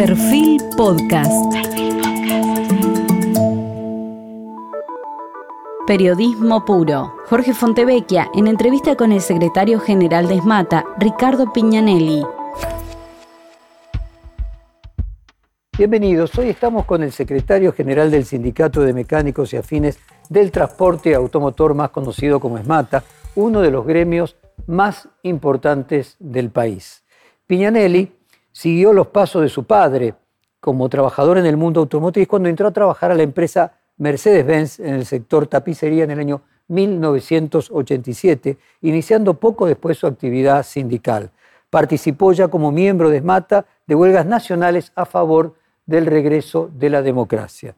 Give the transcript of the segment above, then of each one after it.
Perfil Podcast. Periodismo puro. Jorge Fontevecchia en entrevista con el secretario general de ESMATA, Ricardo Piñanelli. Bienvenidos, hoy estamos con el secretario general del Sindicato de Mecánicos y Afines del Transporte Automotor, más conocido como ESMATA, uno de los gremios más importantes del país. Piñanelli siguió los pasos de su padre como trabajador en el mundo automotriz cuando entró a trabajar a la empresa Mercedes-Benz en el sector tapicería en el año 1987, iniciando poco después su actividad sindical. Participó ya como miembro de ESMATA de huelgas nacionales a favor del regreso de la democracia.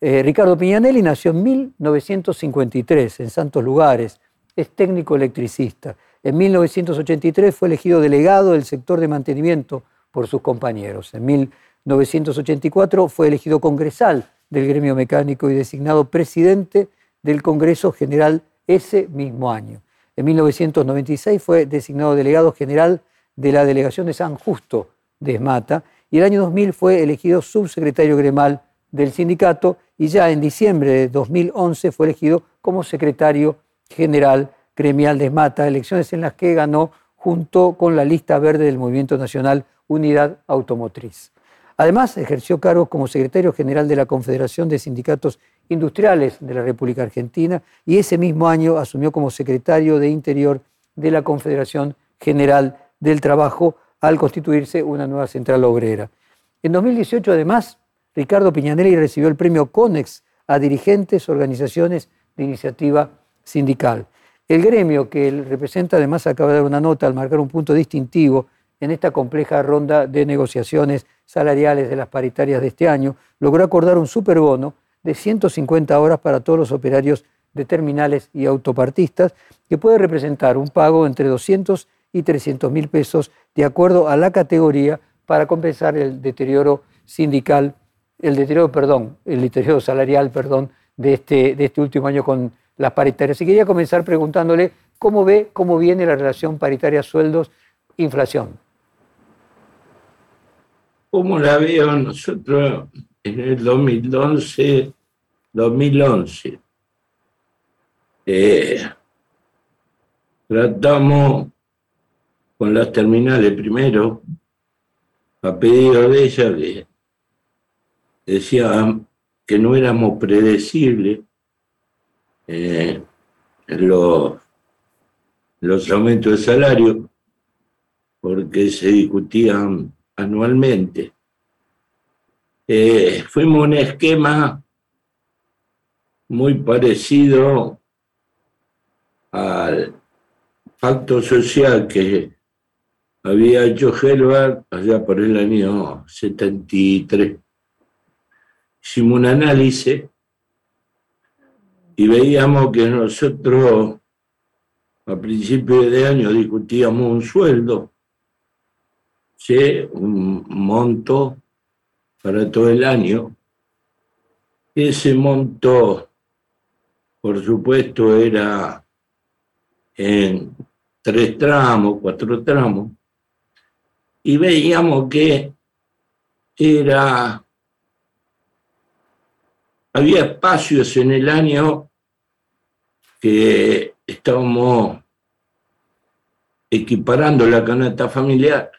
Eh, Ricardo Piñanelli nació en 1953 en Santos Lugares, es técnico electricista. En 1983 fue elegido delegado del sector de mantenimiento por sus compañeros. En 1984 fue elegido congresal del gremio mecánico y designado presidente del Congreso General ese mismo año. En 1996 fue designado delegado general de la delegación de San Justo de Esmata y el año 2000 fue elegido subsecretario gremal del sindicato y ya en diciembre de 2011 fue elegido como secretario general gremial de Esmata, elecciones en las que ganó junto con la lista verde del Movimiento Nacional unidad automotriz. Además, ejerció cargos como secretario general de la Confederación de Sindicatos Industriales de la República Argentina y ese mismo año asumió como secretario de Interior de la Confederación General del Trabajo al constituirse una nueva central obrera. En 2018, además, Ricardo Piñanelli recibió el premio CONEX a dirigentes, organizaciones de iniciativa sindical. El gremio que él representa, además, acaba de dar una nota al marcar un punto distintivo en esta compleja ronda de negociaciones salariales de las paritarias de este año, logró acordar un superbono de 150 horas para todos los operarios de terminales y autopartistas, que puede representar un pago entre 200 y 300 mil pesos de acuerdo a la categoría para compensar el deterioro sindical, el deterioro, perdón, el deterioro salarial, perdón, de este, de este último año con las paritarias. Y quería comenzar preguntándole cómo ve, cómo viene la relación paritaria sueldos-inflación. ¿Cómo la veo nosotros en el 2011? 2011. Eh, tratamos con las terminales primero, a pedido de ella, que decía que no éramos predecibles eh, los, los aumentos de salario, porque se discutían anualmente. Eh, fuimos un esquema muy parecido al pacto social que había hecho Helbert allá por el año 73. Hicimos un análisis y veíamos que nosotros a principios de año discutíamos un sueldo un monto para todo el año. Ese monto, por supuesto, era en tres tramos, cuatro tramos, y veíamos que era, había espacios en el año que estábamos equiparando la canasta familiar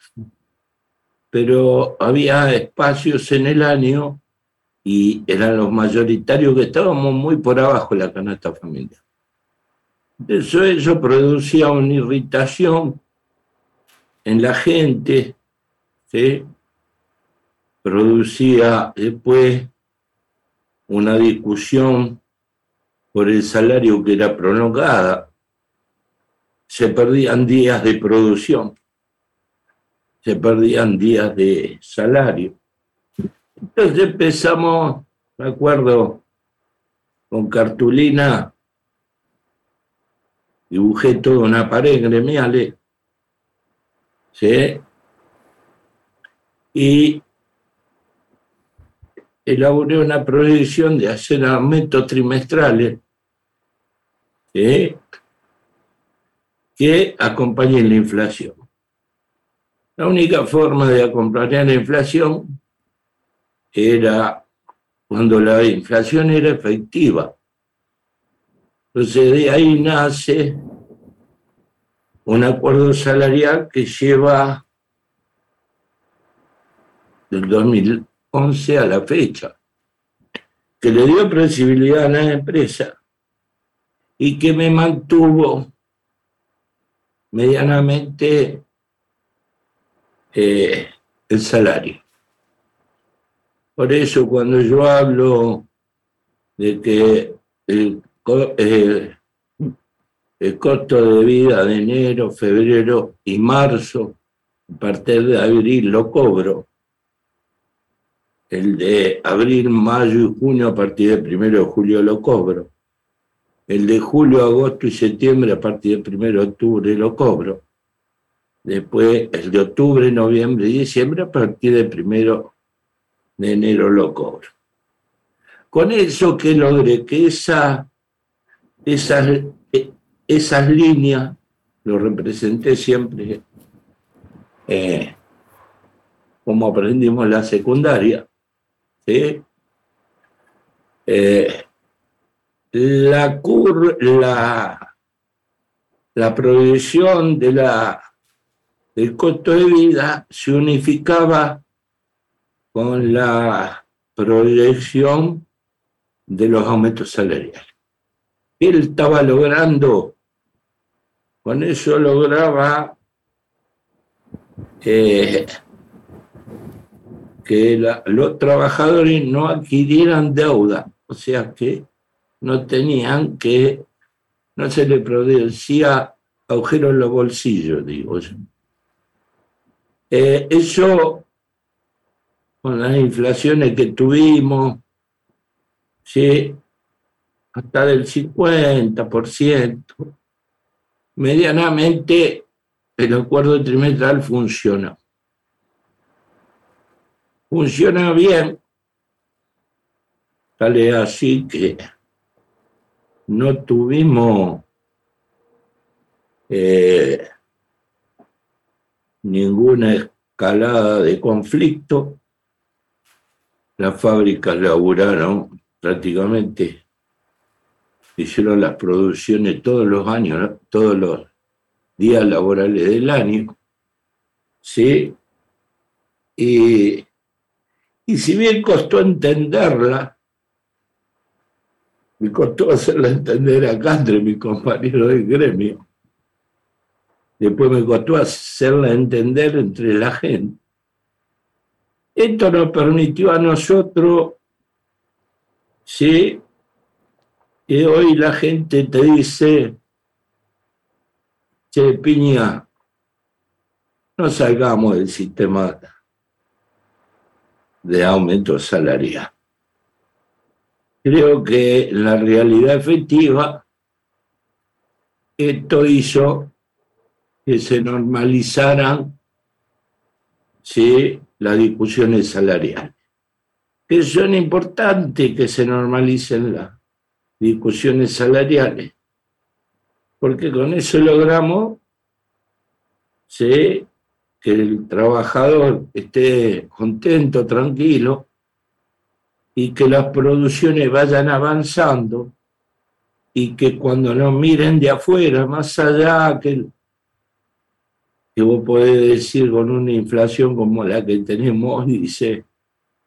pero había espacios en el año y eran los mayoritarios que estábamos muy por abajo de la canasta familiar. Eso, eso producía una irritación en la gente, ¿sí? producía después una discusión por el salario que era prolongada, se perdían días de producción se perdían días de salario. Entonces empezamos, me acuerdo, con cartulina, dibujé toda una pared gremial, ¿sí? y elaboré una proyección de hacer aumentos trimestrales ¿sí? que acompañen la inflación. La única forma de acompañar la inflación era cuando la inflación era efectiva. Entonces de ahí nace un acuerdo salarial que lleva del 2011 a la fecha, que le dio previsibilidad a la empresa y que me mantuvo medianamente eh, el salario. Por eso cuando yo hablo de que el, el costo de vida de enero, febrero y marzo, a partir de abril lo cobro. El de abril, mayo y junio a partir del primero de julio lo cobro. El de julio, agosto y septiembre a partir del primero de octubre lo cobro. Después el de octubre, noviembre y diciembre a partir del primero de enero lo cobro. Con eso que logré que esa, esas, esas líneas lo representé siempre eh, como aprendimos en la secundaria. ¿sí? Eh, la, la, la proyección de la, del costo de vida se unificaba con la proyección de los aumentos salariales. Él estaba logrando, con eso lograba eh, que los trabajadores no adquirieran deuda, o sea que no tenían que, no se le producía agujeros en los bolsillos, digo yo. Eh, eso, con las inflaciones que tuvimos, ¿sí? hasta del 50%, medianamente el acuerdo trimestral funciona. Funciona bien, tal así que no tuvimos eh, ninguna escalada de conflicto. Las fábricas laburaron prácticamente, hicieron las producciones todos los años, todos los días laborales del año. ¿sí? Y, y si bien costó entenderla, me costó hacerla entender acá entre mis compañeros del gremio. Después me costó hacerla entender entre la gente. Esto nos permitió a nosotros, sí, que hoy la gente te dice, che, Piña, no salgamos del sistema de aumento salarial creo que la realidad efectiva esto hizo que se normalizaran ¿sí? las discusiones salariales. Que son importantes que se normalicen las discusiones salariales, porque con eso logramos ¿sí? que el trabajador esté contento, tranquilo, y que las producciones vayan avanzando y que cuando nos miren de afuera, más allá que, que vos podés decir con una inflación como la que tenemos, dice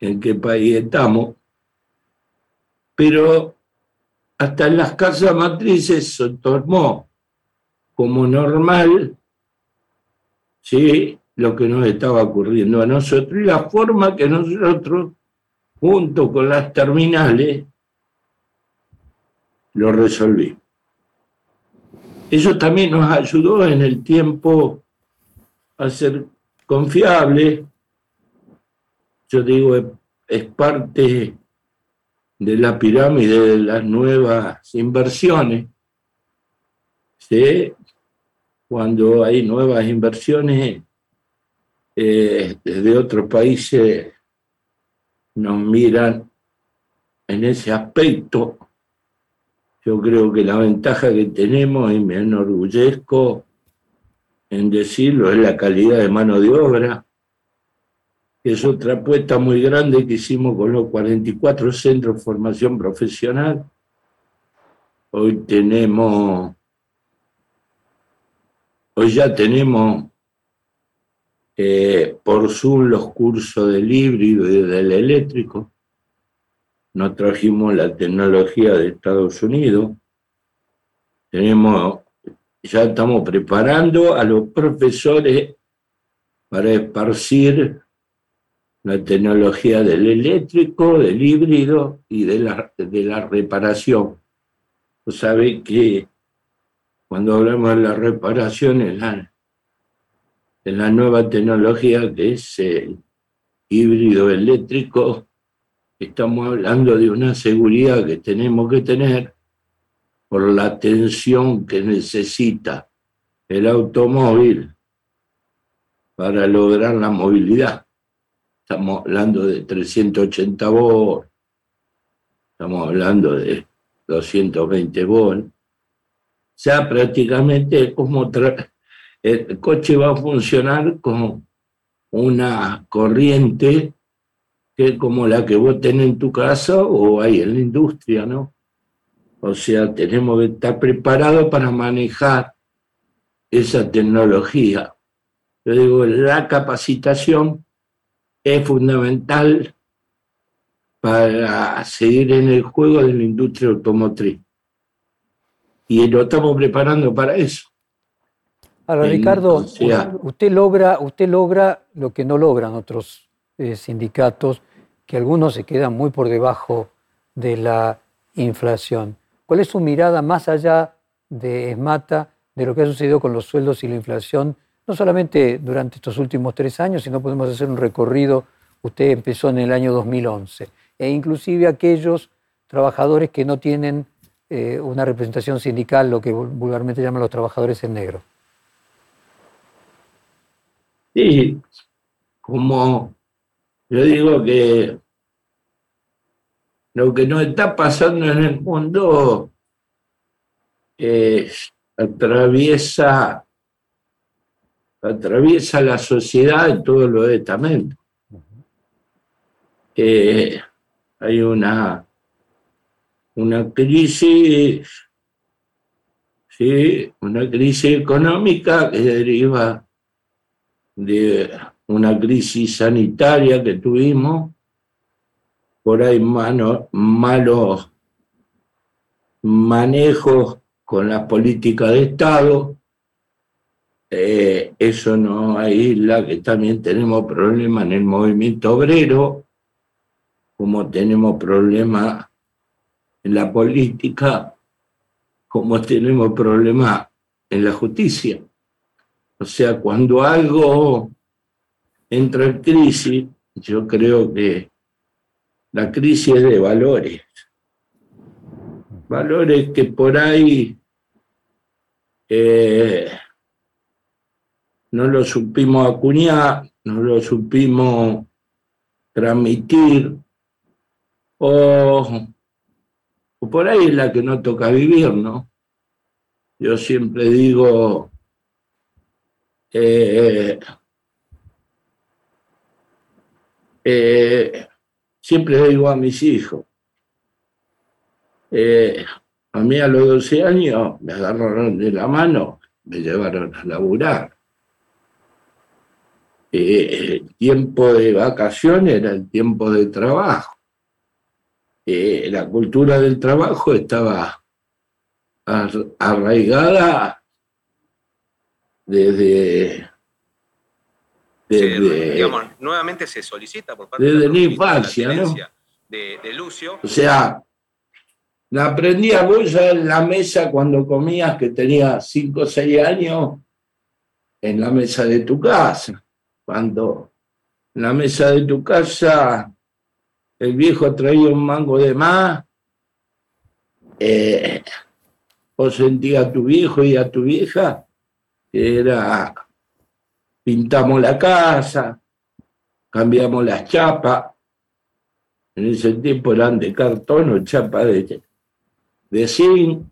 en qué país estamos, pero hasta en las casas matrices se tomó como normal ¿sí? lo que nos estaba ocurriendo a nosotros y la forma que nosotros junto con las terminales, lo resolví. Eso también nos ayudó en el tiempo a ser confiable. Yo digo, es parte de la pirámide de las nuevas inversiones. ¿Sí? Cuando hay nuevas inversiones eh, desde otros países nos miran en ese aspecto. Yo creo que la ventaja que tenemos, y me enorgullezco en decirlo, es la calidad de mano de obra. que es otra apuesta muy grande que hicimos con los 44 centros de formación profesional. Hoy tenemos, hoy ya tenemos eh, por Zoom los cursos del híbrido y del eléctrico. Nos trajimos la tecnología de Estados Unidos. Tenemos, ya estamos preparando a los profesores para esparcir la tecnología del eléctrico, del híbrido y de la, de la reparación. Vos sabés que cuando hablamos de la reparación es la, la nueva tecnología que es el híbrido eléctrico, estamos hablando de una seguridad que tenemos que tener por la atención que necesita el automóvil para lograr la movilidad. Estamos hablando de 380 volts, estamos hablando de 220 volts. O sea, prácticamente como el coche va a funcionar con una corriente que es como la que vos tenés en tu casa o hay en la industria, ¿no? O sea, tenemos que estar preparados para manejar esa tecnología. Yo digo, la capacitación es fundamental para seguir en el juego de la industria automotriz. Y lo estamos preparando para eso. Ahora, Ricardo, usted, logra, usted logra lo que no logran otros eh, sindicatos, que algunos se quedan muy por debajo de la inflación. ¿Cuál es su mirada más allá de ESMATA, de lo que ha sucedido con los sueldos y la inflación no solamente durante estos últimos tres años, sino podemos hacer un recorrido, usted empezó en el año 2011, e inclusive aquellos trabajadores que no tienen eh, una representación sindical, lo que vulgarmente llaman los trabajadores en negro. Sí, como yo digo que lo que nos está pasando en el mundo atraviesa atraviesa la sociedad en todos los estamentos. Eh, hay una, una crisis, ¿sí? una crisis económica que deriva de una crisis sanitaria que tuvimos, por ahí malos manejos con la política de Estado, eh, eso no aísla que también tenemos problemas en el movimiento obrero, como tenemos problemas en la política, como tenemos problemas en la justicia. O sea, cuando algo entra en crisis, yo creo que la crisis de valores. Valores que por ahí eh, no lo supimos acuñar, no lo supimos transmitir, o, por ahí es la que no toca vivir, ¿no? Yo siempre digo, eh, eh, siempre digo a mis hijos, eh, a mí a los 12 años me agarraron de la mano, me llevaron a laburar eh, el tiempo de vacaciones era el tiempo de trabajo. Eh, la cultura del trabajo estaba arraigada desde, digamos, nuevamente se solicita por parte de la infancia, ¿no? de, Lucio. O sea, la aprendí a vos en la mesa cuando comías que tenías 5 o 6 años en la mesa de tu casa cuando en la mesa de tu casa el viejo traía un mango de más, eh, vos sentías a tu viejo y a tu vieja que era pintamos la casa, cambiamos las chapas, en ese tiempo eran de cartón o chapa de, de zinc,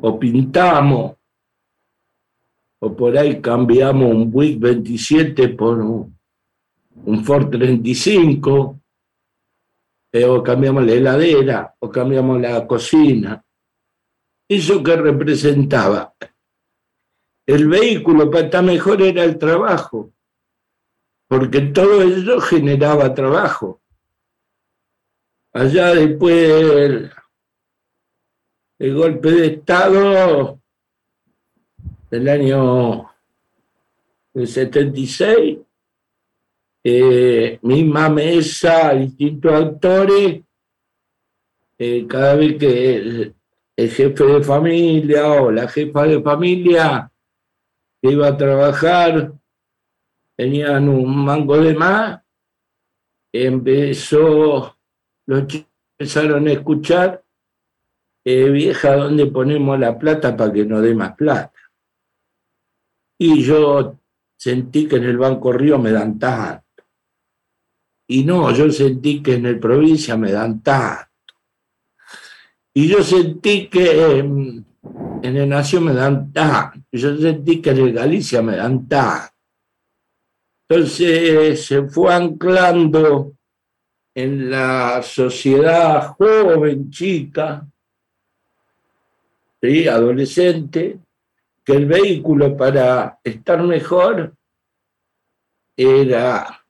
o pintamos, o por ahí cambiamos un Buick 27 por un, un Ford 35, eh, o cambiamos la heladera, o cambiamos la cocina. ¿Eso que representaba? El vehículo para estar mejor era el trabajo, porque todo eso generaba trabajo. Allá después el golpe de Estado del año 76, eh, misma mesa, distintos actores, eh, cada vez que el, jefe de familia o la jefa de familia iba a trabajar, tenían un mango de más, empezó, los chicos empezaron a escuchar, eh, vieja, ¿dónde ponemos la plata para que nos dé más plata? Y yo sentí que en el Banco Río me dan tanto. Y no, yo sentí que en el provincia me dan tanto. Y yo sentí que en, el Nación me dan tanto. Yo sentí que en el Galicia me dan tanto. Entonces se fue anclando en la sociedad joven, chica, ¿sí? adolescente, que el vehículo para estar mejor era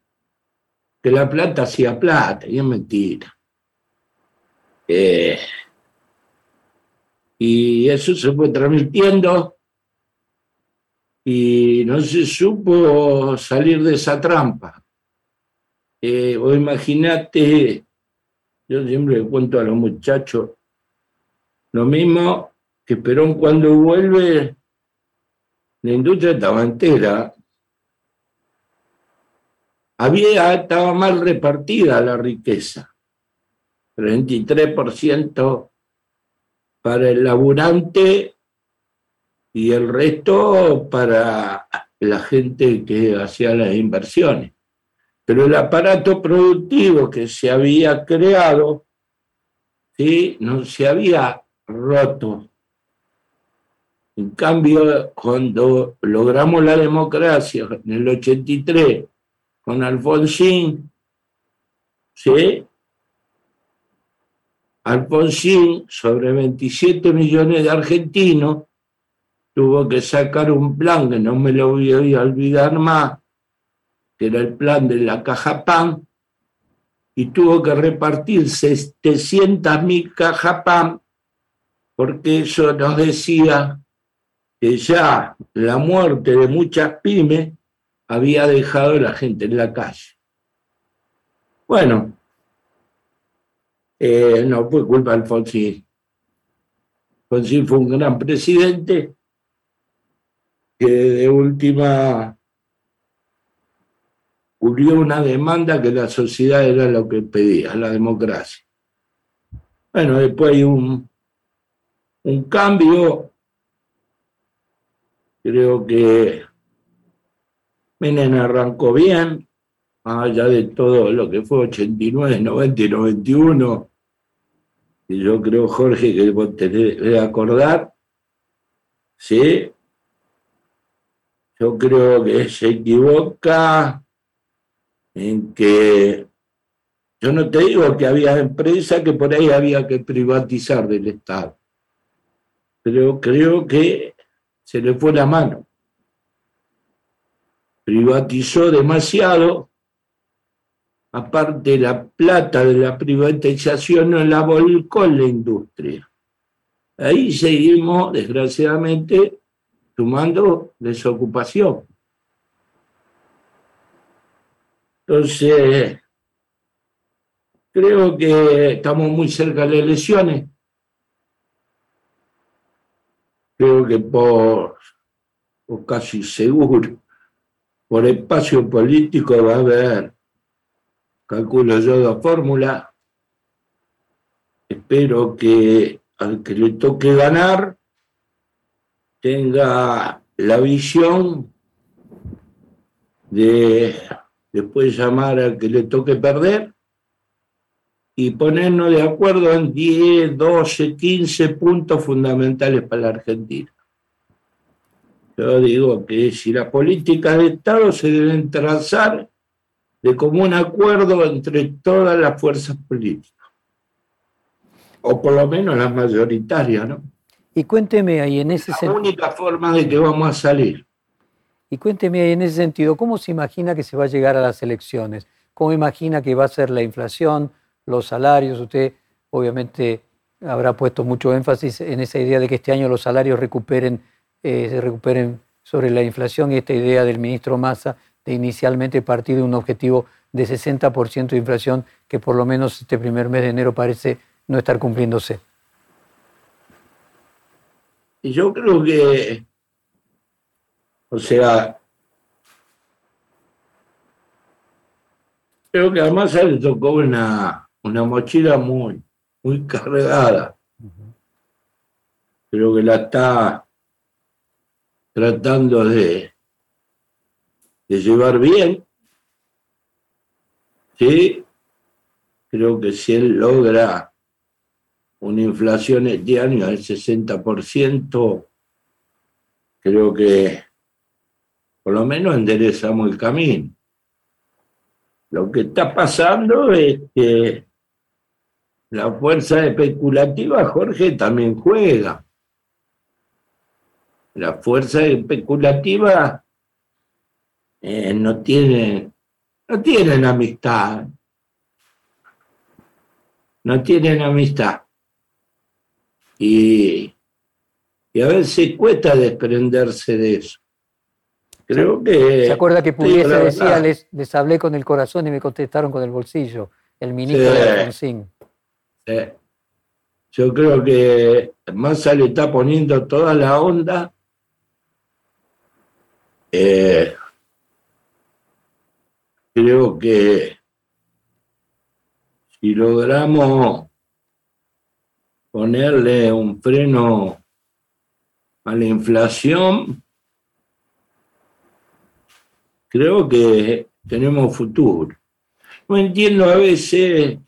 que la plata hacía plata, y es mentira. Eh, y eso se fue transmitiendo y no se supo salir de esa trampa. Eh, o imagínate, yo siempre cuento a los muchachos lo mismo que Perón cuando vuelve la industria estaba entera. Había, estaba mal repartida la riqueza. 33% para el laburante y el resto para la gente que hacía las inversiones. Pero el aparato productivo que se había creado ¿sí? no se había roto en cambio, cuando logramos la democracia en el 83 con Alfonsín, ¿sí? Alfonsín, sobre 27 millones de argentinos, tuvo que sacar un plan que no me lo voy a olvidar más, que era el plan de la caja PAN, y tuvo que repartir 700.000 caja PAN, porque eso nos decía que ya la muerte de muchas pymes había dejado a la gente en la calle. Bueno, eh, no fue culpa de Alfonsín. Alfonsín fue un gran presidente que de última cubrió una demanda que la sociedad era lo que pedía, la democracia. Bueno, después hay un, un cambio Creo que Menem arrancó bien, más allá de todo lo que fue 89, 90 y 91. Y yo creo, Jorge, que vos te debes acordar, ¿sí? Yo creo que se equivoca en que yo no te digo que había empresas que por ahí había que privatizar del Estado, pero creo que se le fue la mano. Privatizó demasiado, aparte la plata de la privatización no la volcó en la industria. Ahí seguimos, desgraciadamente, sumando desocupación. Entonces, creo que estamos muy cerca de las elecciones. creo que por, o casi seguro, por espacio político va a haber, calculo yo, la fórmula. Espero que al que le toque ganar tenga la visión de después llamar al que le toque perder y ponernos de acuerdo en 10, 12, 15 puntos fundamentales para la Argentina. Yo digo que si las políticas de Estado se deben trazar de común acuerdo entre todas las fuerzas políticas, o por lo menos las mayoritarias, ¿no? Y cuénteme ahí en ese La sentido. única forma de que vamos a salir. Y cuénteme ahí en ese sentido, ¿cómo se imagina que se va a llegar a las elecciones? ¿Cómo imagina que va a ser la inflación, los salarios? Usted obviamente habrá puesto mucho énfasis en esa idea de que este año los salarios recuperen, eh, se recuperen sobre la inflación y esta idea del ministro Massa de inicialmente partir de un objetivo de 60% de inflación que por lo menos este primer mes de enero parece no estar cumpliéndose. Y yo creo que, o sea, creo que además le tocó una, una mochila muy, muy cargada. Creo que la está tratando de, de llevar bien. Sí, creo que si él logra una inflación este año del 60%, creo que por lo menos enderezamos el camino. Lo que está pasando es que la fuerza especulativa, Jorge, también juega. La fuerza especulativa eh, no tienen, no tienen amistad. No tienen amistad. Y, y a veces cuesta desprenderse de eso. Creo que. ¿Se acuerda que Pugliese la decía, les, les hablé con el corazón y me contestaron con el bolsillo? El ministro Sí. de Alfonsín. yo creo que Massa le está poniendo toda la onda. Eh, creo que si logramos ponerle un freno a la inflación, creo que tenemos futuro. No entiendo a veces,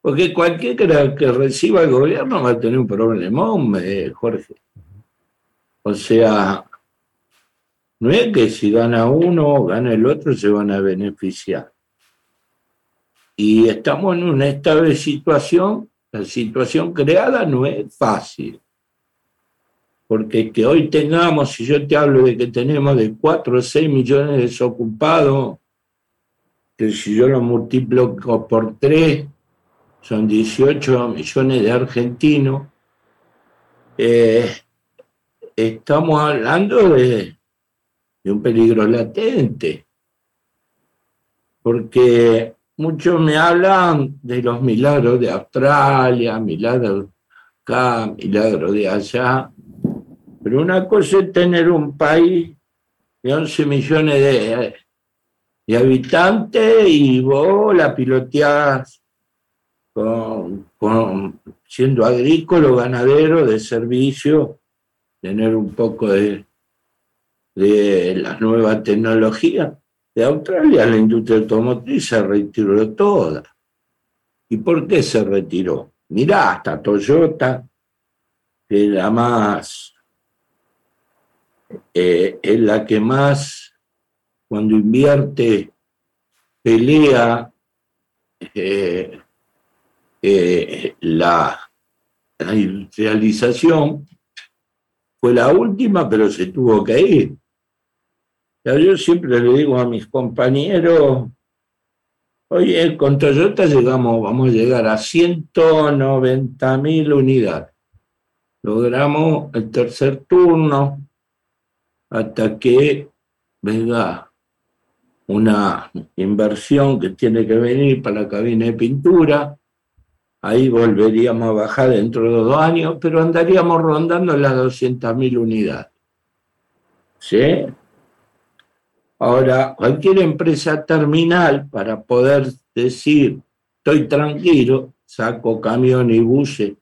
porque cualquiera que reciba el gobierno va a tener un problemón, eh, Jorge. O sea, no es que si gana uno o gana el otro se van a beneficiar. Y estamos en una estable situación, la situación creada no es fácil. Porque que hoy tengamos, si yo te hablo de que tenemos de 4 o 6 millones de desocupados, que si yo lo multiplico por 3, son 18 millones de argentinos, eh, estamos hablando de, de un peligro latente. Porque muchos me hablan de los milagros de Australia, milagros acá, milagros de allá. Pero una cosa es tener un país de 11 millones de, de habitantes y vos la piloteás con, siendo agrícola ganadero de servicio, tener un poco de, de la nueva tecnología. De Australia la industria automotriz se retiró toda. ¿Y por qué se retiró? Mirá, hasta Toyota, que es la más, eh, es la que más, cuando invierte, pelea eh, eh, la industrialización, fue la última, pero se tuvo que ir. Yo siempre le digo a mis compañeros, oye, con Toyota llegamos, vamos a llegar a 190 mil unidades. Logramos el tercer turno hasta que venga una inversión que tiene que venir para la cabina de pintura. Ahí volveríamos a bajar dentro de dos años, pero andaríamos rondando las 200 mil unidades. ¿Sí? Ahora, cualquier empresa terminal, para poder decir, estoy tranquilo, saco camiones y buses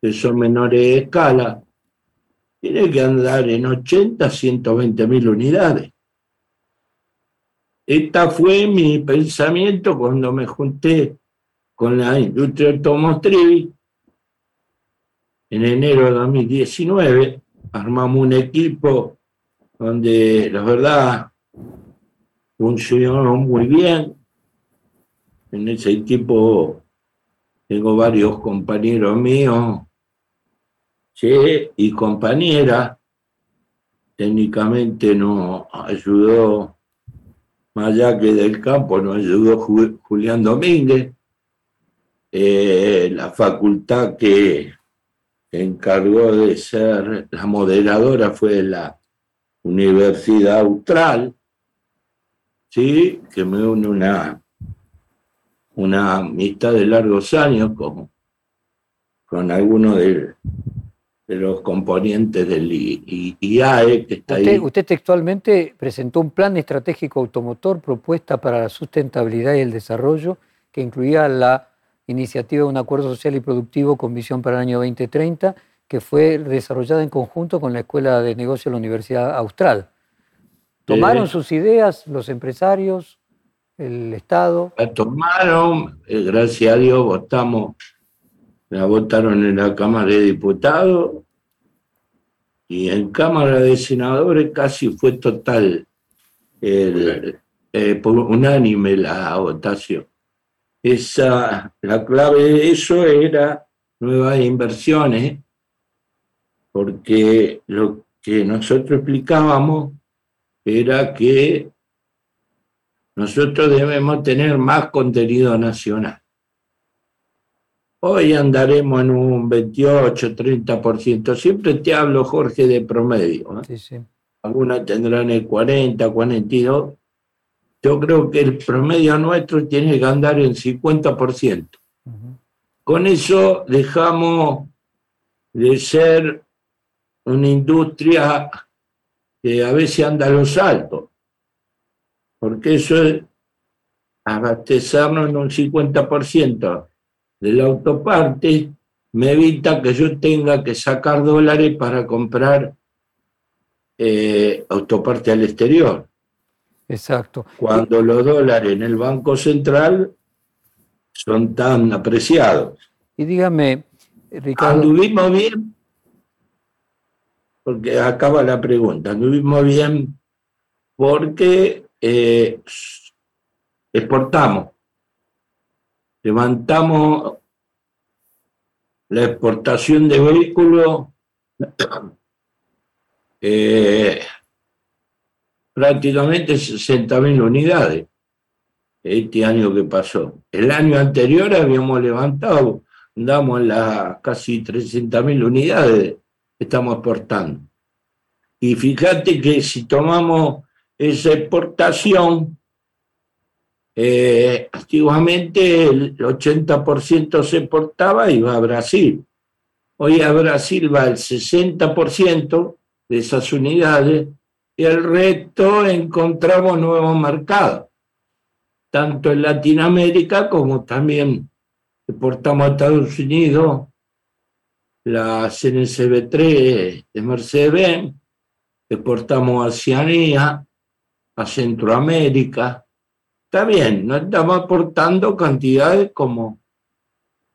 que son menores de escala, tiene que andar en 80, 120 mil unidades. Este fue mi pensamiento cuando me junté con la industria automotriz en enero de 2019. Armamos un equipo donde, la verdad, funcionó muy bien. En ese equipo tengo varios compañeros míos y compañeras. Técnicamente nos ayudó, más allá que del campo, nos ayudó Julián Domínguez. Eh, la facultad que encargó de ser la moderadora fue la Universidad Austral, ¿sí? que me une una, una amistad de largos años con, con algunos de, los componentes del IAE que está usted, ahí. Usted textualmente presentó un plan estratégico automotor propuesta para la sustentabilidad y el desarrollo que incluía la iniciativa de un acuerdo social y productivo con visión para el año 2030 que fue desarrollada en conjunto con la Escuela de Negocios de la Universidad Austral. ¿Tomaron sus ideas los empresarios, el Estado? La tomaron, eh, gracias a Dios votamos, la votaron en la Cámara de Diputados y en Cámara de Senadores casi fue total, el, eh, unánime la votación. Esa, la clave de eso era nuevas inversiones porque lo que nosotros explicábamos era que nosotros debemos tener más contenido nacional. Hoy andaremos en un 28, 30%. Siempre te hablo, Jorge, de promedio. ¿eh? Sí, Algunas tendrán el 40, 42. Yo creo que el promedio nuestro tiene que andar en 50%. Con eso dejamos de ser una industria que a veces anda a los altos, porque eso es abastecernos en un 50% de la autoparte, me evita que yo tenga que sacar dólares para comprar eh, autoparte al exterior. Exacto. Cuando los dólares en el Banco Central son tan apreciados. Y dígame, Ricardo. Anduvimos bien porque acaba la pregunta, anduvimos bien porque eh, exportamos, levantamos la exportación de vehículos eh, prácticamente 60.000 unidades este año que pasó. El año anterior habíamos levantado, andamos en las casi 300.000 unidades estamos exportando. Y fíjate que si tomamos esa exportación, eh, antiguamente el 80% se exportaba y va a Brasil. Hoy a Brasil va el 60% de esas unidades y el resto encontramos nuevos mercados, tanto en Latinoamérica como también exportamos a Estados Unidos, la CNCB3 de Mercedes-Benz, exportamos a Oceanía, a Centroamérica. Está bien, no estamos aportando cantidades como,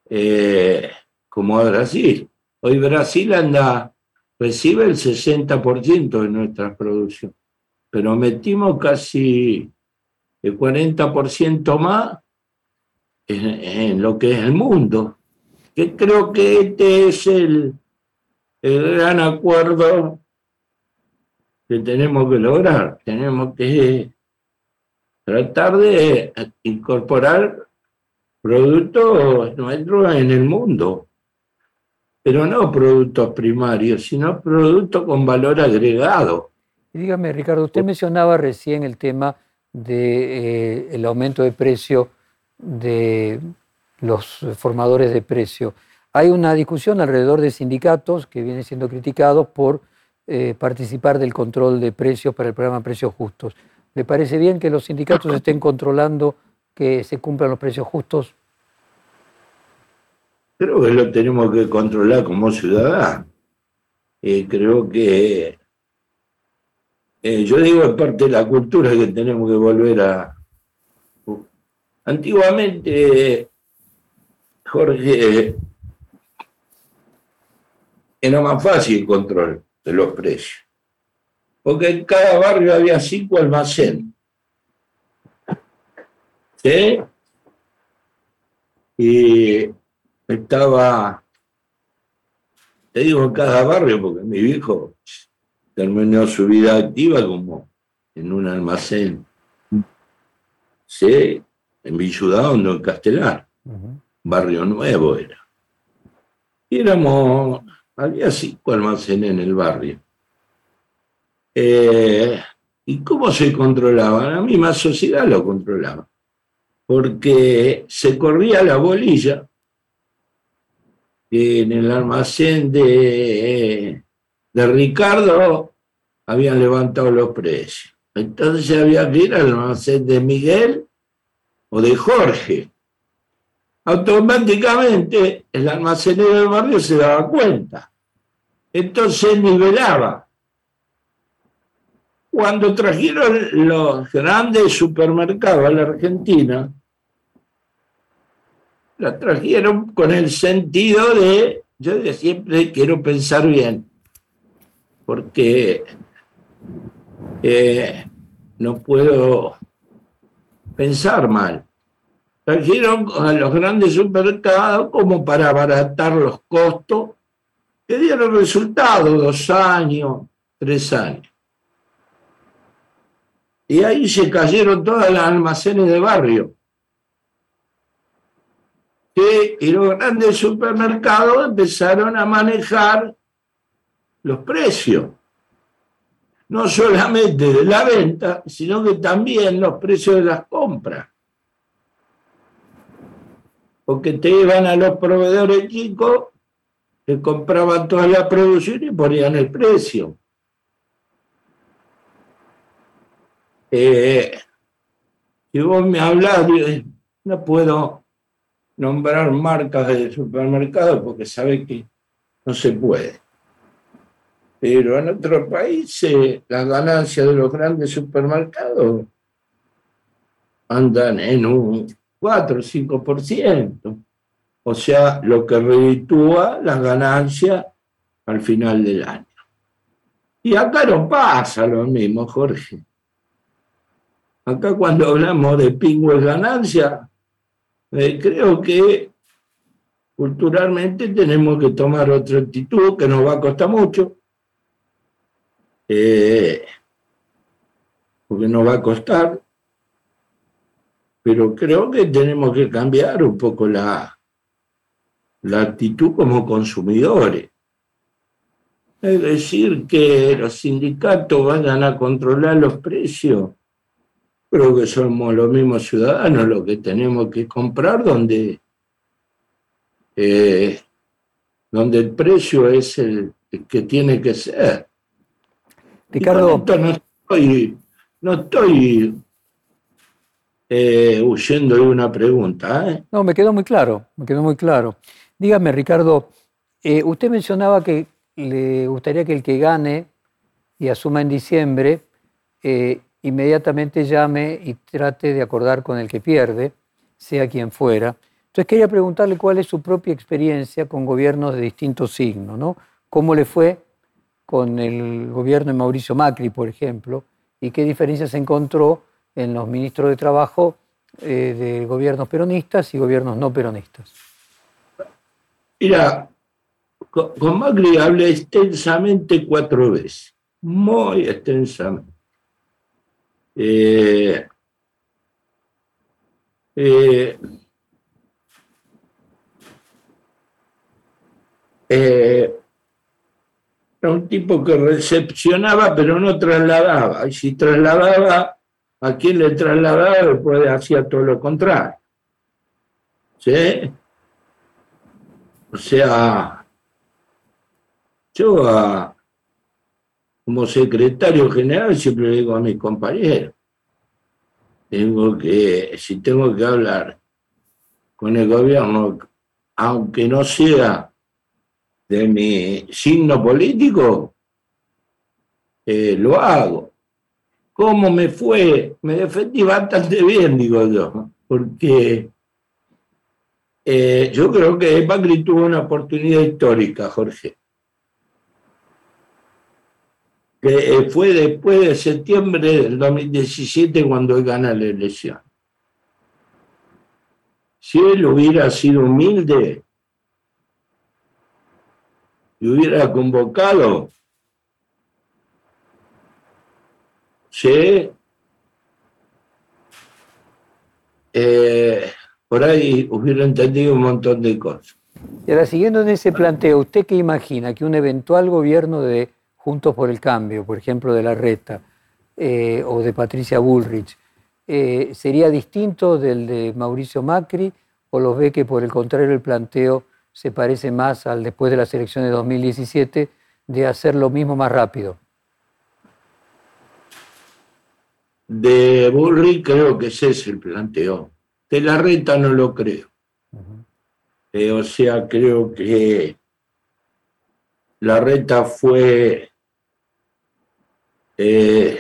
eh, como a Brasil. Hoy Brasil anda, recibe el 60% de nuestra producción, pero metimos casi el 40% más en lo que es el mundo que creo que este es el, el gran acuerdo que tenemos que lograr. Tenemos que tratar de incorporar productos nuestros en el mundo, pero no productos primarios, sino productos con valor agregado. Dígame, Ricardo, usted mencionaba recién el tema del de, eh, aumento de precio de los formadores de precio. Hay una discusión alrededor de sindicatos que vienen siendo criticados por eh, participar del control de precios para el programa Precios Justos. ¿Le parece bien que los sindicatos estén controlando que se cumplan los precios justos? Creo que lo tenemos que controlar como ciudadanos. Eh, creo que, eh, yo digo, es parte de la cultura que tenemos que volver a... Antiguamente Jorge, era más fácil el control de los precios, porque en cada barrio había cinco almacenes. ¿Sí? Y estaba, te digo, en cada barrio, porque mi viejo terminó su vida activa como en un almacén, ¿sí? En Villudaondo, en Castelar, barrio nuevo era. Y éramos, había cinco almacenes en el barrio. Eh, ¿Y cómo se controlaba? La misma sociedad lo controlaba. Porque se corría la bolilla en el almacén de, de Ricardo habían levantado los precios. Entonces había que ir al almacén de Miguel o de Jorge. Automáticamente el almacenero del barrio se daba cuenta. Entonces nivelaba. Cuando trajeron los grandes supermercados a la Argentina, la trajeron con el sentido de, yo siempre quiero pensar bien, porque eh, no puedo pensar mal. Trajeron a los grandes supermercados como para abaratar los costos que dieron resultados, dos años, tres años. Y ahí se cayeron todas las almacenes de barrio y los grandes supermercados empezaron a manejar los precios. No solamente de la venta, sino que también los precios de las compras. Porque te iban a los proveedores chicos que compraban toda la producción y ponían el precio. Eh, si vos me hablas, no puedo nombrar marcas de supermercados porque sabe que no se puede. Pero en otros países las ganancias de los grandes supermercados andan en un 4 o 5%. O sea, lo que reditúa las ganancias al final del año. Y acá no pasa lo mismo, Jorge. Acá cuando hablamos de pingües ganancias, eh, creo que culturalmente tenemos que tomar otra actitud que nos va a costar mucho, eh, porque nos va a costar, pero creo que tenemos que cambiar un poco la, la actitud como consumidores. Es decir, que los sindicatos vayan a controlar los precios creo que somos los mismos ciudadanos los que tenemos que comprar donde, eh, donde el precio es el, que tiene que ser. Ricardo. no estoy, no estoy eh, huyendo de una pregunta. ¿eh? No, me quedó muy claro, me quedó muy claro. Dígame, Ricardo, usted mencionaba que le gustaría que el que gane y asuma en diciembre inmediatamente llame y trate de acordar con el que pierde, sea quien fuera. Entonces quería preguntarle cuál es su propia experiencia con gobiernos de distintos signos, ¿no? ¿Cómo le fue con el gobierno de Mauricio Macri, por ejemplo, y qué diferencias encontró en los ministros de Trabajo eh, de gobiernos peronistas y gobiernos no peronistas? Mira, con Macri hablé extensamente cuatro veces, muy extensamente. Eh, eh, era un tipo que recepcionaba pero no trasladaba. Y si trasladaba, a quien le trasladaba después hacía todo lo contrario. ¿Sí? O sea, yo a, como secretario general siempre le digo a mis compañeros, tengo que, si tengo que hablar con el gobierno, aunque no sea de mi signo político, eh, lo hago. ¿Cómo me fue? Me defendí bastante bien, digo yo, porque eh, yo creo que Macri tuvo una oportunidad histórica, Jorge. que eh, fue después de septiembre del 2017 cuando él gana la elección. si él hubiera sido humilde y hubiera convocado, sí, eh, por ahí hubiera entendido un montón de cosas. Y ahora, siguiendo en ese planteo, ¿usted qué imagina que un eventual gobierno de Juntos por el Cambio, por ejemplo, de la Reta eh, o de Patricia Bullrich, eh, sería distinto del de Mauricio Macri o los ve que por el contrario el planteo se parece más al después de las elecciones de 2017 de hacer lo mismo más rápido? De Bullrich creo que ese es el planteo. De la Reta no lo creo. Eh, o sea, creo que la reta fue eh,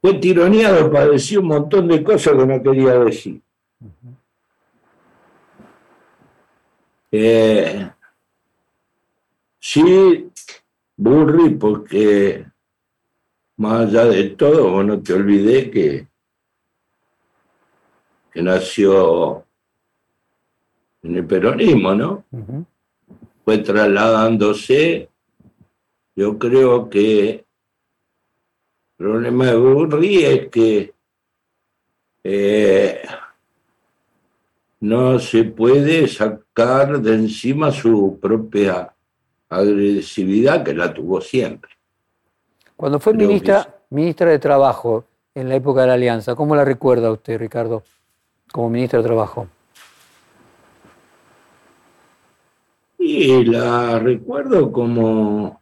fue tironeado para decir un montón de cosas que no quería decir. Eh, sí, Burri, porque más allá de todo, no te olvidé que que nació en el peronismo, ¿no? Fue trasladándose, yo creo que el problema de Burri es que eh, no se puede sacar de encima su propia agresividad que la tuvo siempre. Cuando fue ministra, ministra de Trabajo en la época de la Alianza, ¿cómo la recuerda usted, Ricardo? como ministro de Trabajo? Y la recuerdo como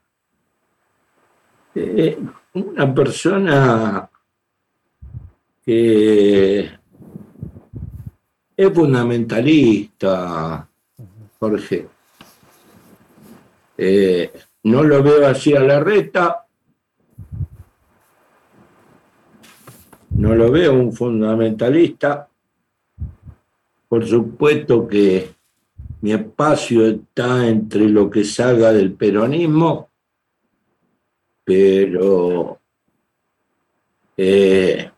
eh, una persona que es fundamentalista, Jorge. Eh, no lo veo así a la reta, no lo veo un fundamentalista, por supuesto que mi espacio está entre lo que salga del peronismo, pero eh,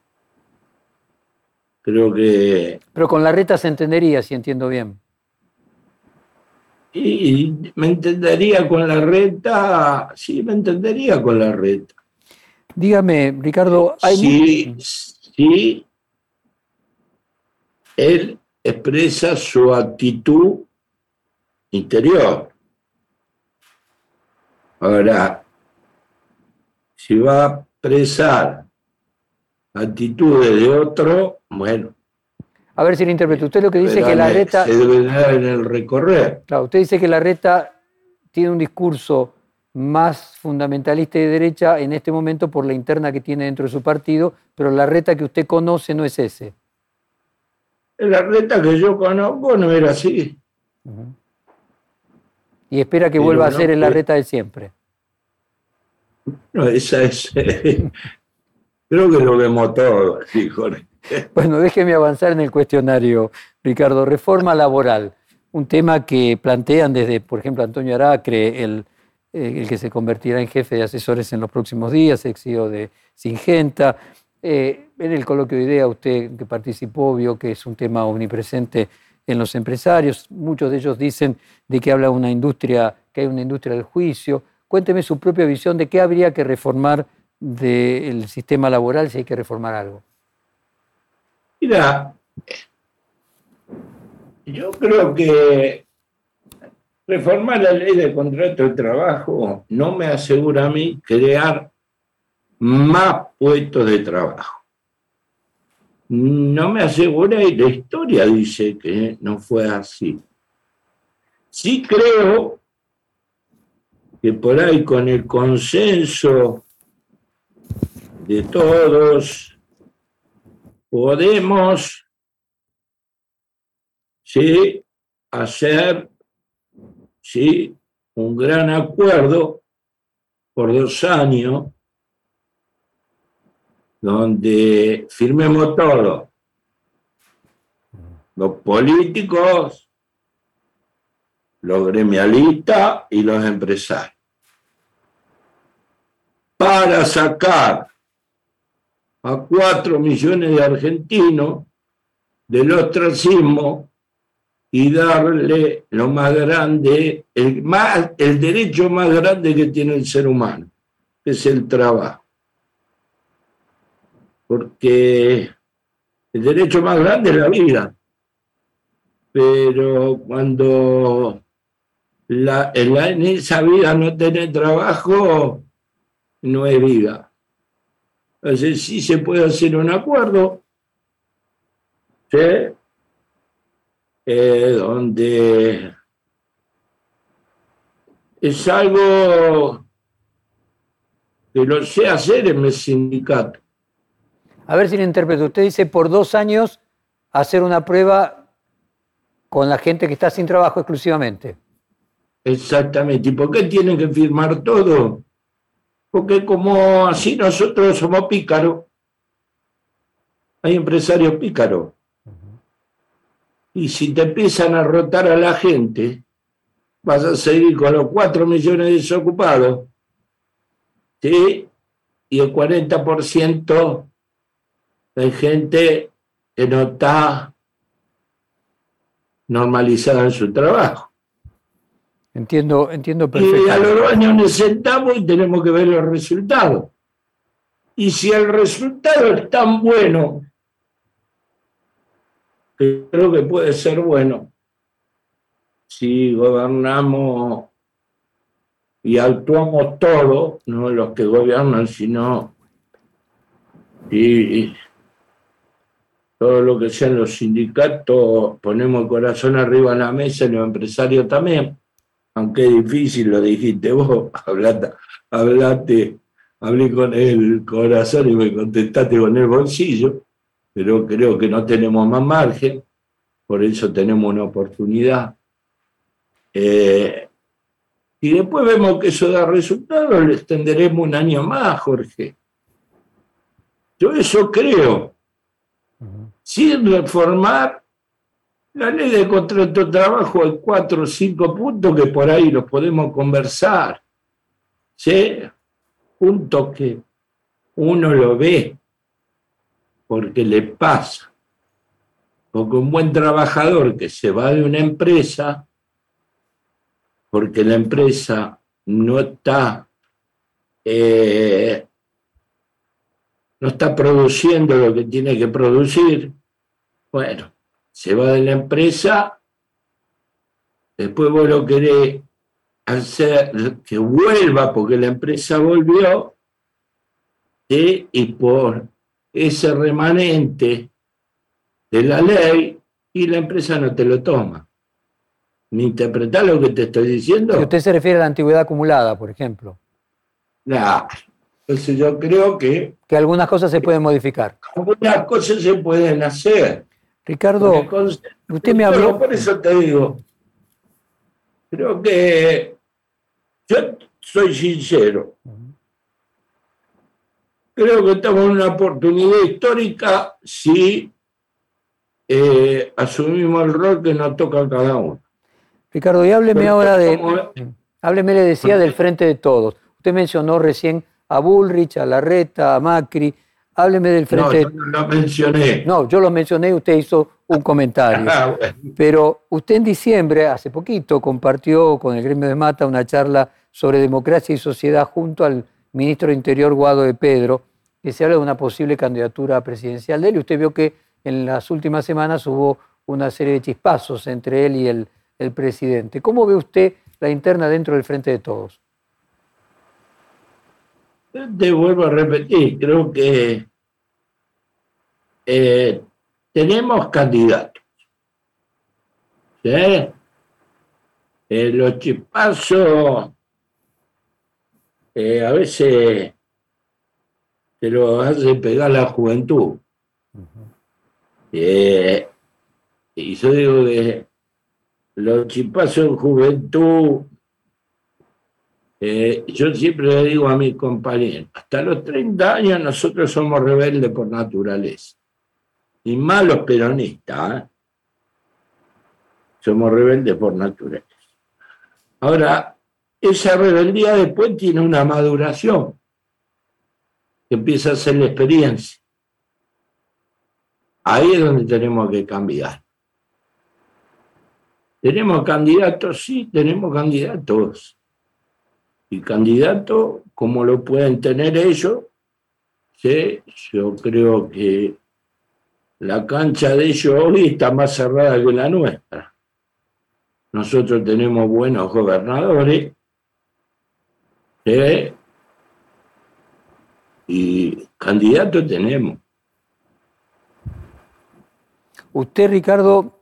creo que... Pero con la reta se entendería, si entiendo bien. Y me entendería con la reta, sí, me entendería con la reta. Dígame, Ricardo, hay... Sí, sí, él expresa su actitud interior. Ahora, si va a expresar actitudes de otro, bueno. A ver si lo interpreto. Usted lo que dice que la reta. Se debe dar en el recorrer. Claro, usted dice que la reta tiene un discurso más fundamentalista y de derecha en este momento por la interna que tiene dentro de su partido, pero la reta que usted conoce no es ese. La reta que yo conozco no era así. Y espera que vuelva a ser en la reta de siempre. No, esa es. creo que lo vemos todo, sí, Jorge. Bueno, déjeme avanzar en el cuestionario, Ricardo. Reforma laboral, un tema que plantean desde, por ejemplo, Antonio Aracre, el, eh, el que se convertirá en jefe de asesores en los próximos días, ex CEO de Singenta. Eh, en el coloquio de idea, usted que participó, vio que es un tema omnipresente en los empresarios. Muchos de ellos dicen de que habla una industria, que hay una industria del juicio. Cuénteme su propia visión de qué habría que reformar del sistema laboral si hay que reformar algo. Mira, yo creo que reformar la ley de contrato de trabajo no me asegura a mí crear más puestos de trabajo. No me asegura y la historia dice que no fue así. Sí creo que por ahí con el consenso de todos podemos sí, hacer sí, un gran acuerdo por dos años donde firmemos todo, los políticos, los gremialistas y los empresarios, para sacar a cuatro millones de argentinos del ostracismo y darle lo más grande, el, más, el derecho más grande que tiene el ser humano, que es el trabajo. Porque el derecho más grande es la vida. Pero cuando en esa vida no tiene trabajo, no es vida. Entonces sí se puede hacer un acuerdo, ¿sí? Eh, donde es algo que lo sé hacer en mi sindicato. A ver si lo interpreto. Usted dice por dos años hacer una prueba con la gente que está sin trabajo exclusivamente. Exactamente. ¿Y por qué tienen que firmar todo? Porque como así nosotros somos pícaros, hay empresarios pícaros. Y si te empiezan a rotar a la gente, vas a seguir con los 4 millones de desocupados. ¿Sí? Y el 40% de gente que no está normalizada en su trabajo. Entiendo, entiendo perfectamente. Y a los años nos sentamos y tenemos que ver los resultados. Y si el resultado es tan bueno, creo que puede ser bueno, si gobernamos y actuamos todos, no los que gobiernan, sino y todo lo que sean los sindicatos, ponemos el corazón arriba en la mesa y los empresarios también. Aunque es difícil, lo dijiste vos, hablaste, hablé con el corazón y me contestaste con el bolsillo, pero creo que no tenemos más margen, por eso tenemos una oportunidad. Eh, y después vemos que eso da resultados, le extenderemos un año más, Jorge. Yo eso creo. Sin reformar la ley de contrato de trabajo hay cuatro o cinco puntos que por ahí los podemos conversar. ¿Sí? Puntos que uno lo ve porque le pasa. Porque un buen trabajador que se va de una empresa, porque la empresa no está, eh, no está produciendo lo que tiene que producir, bueno, se va de la empresa, después vos lo querés hacer que vuelva porque la empresa volvió, y por ese remanente de la ley, y la empresa no te lo toma. ¿Me interpretás lo que te estoy diciendo? Si usted se refiere a la antigüedad acumulada, por ejemplo. No. Entonces yo creo que... Que algunas cosas se pueden modificar. Algunas cosas se pueden hacer. Ricardo, usted me habló. Por eso te digo, creo que yo soy sincero. Creo que estamos en una oportunidad histórica si eh, asumimos el rol que nos toca a cada uno. Ricardo, y hábleme ahora de. Hábleme, le decía, del frente de todos. Usted mencionó recién a Bullrich, a Larreta, a Macri. Hábleme del frente. No, yo no lo mencioné. No, yo lo mencioné, usted hizo un comentario. Ah, Pero usted en diciembre, hace poquito, compartió con el gremio de Mata una charla sobre democracia y sociedad junto al ministro de Interior Guado de Pedro, que se habla de una posible candidatura presidencial de él. Y usted vio que en las últimas semanas hubo una serie de chispazos entre él y el, presidente. ¿Cómo ve usted la interna dentro del Frente de Todos? Te vuelvo a repetir, creo que eh, tenemos candidatos. Eh, los chipazos eh, a veces se lo hace pegar la juventud. y yo digo que los chipazos en juventud eh, yo siempre le digo a mis compañeros, hasta los 30 años nosotros somos rebeldes por naturaleza. Y malos peronistas, ¿eh? somos rebeldes por naturaleza. Ahora, esa rebeldía después tiene una maduración, empieza a ser la experiencia. Ahí es donde tenemos que cambiar. ¿Tenemos candidatos? Sí, tenemos candidatos. Y candidatos, como lo pueden tener ellos, yo creo que la cancha de ellos hoy está más cerrada que la nuestra. Nosotros tenemos buenos gobernadores, ¿sí? Y candidatos tenemos. Usted, Ricardo,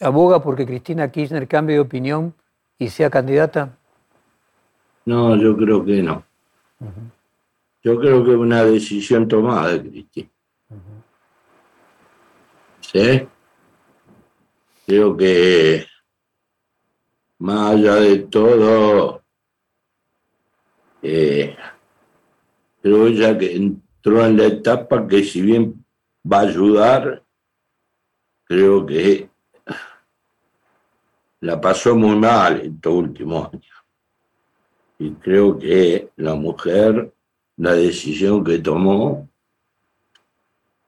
aboga porque Cristina Kirchner cambie de opinión y sea candidata? No, yo creo que no. Yo creo que es una decisión tomada de Cristina. ¿Sí? Creo que más allá de todo, eh, creo ya que entró en la etapa que si bien va a ayudar, creo que la pasó muy mal en estos últimos años. Y creo que la mujer, la decisión que tomó,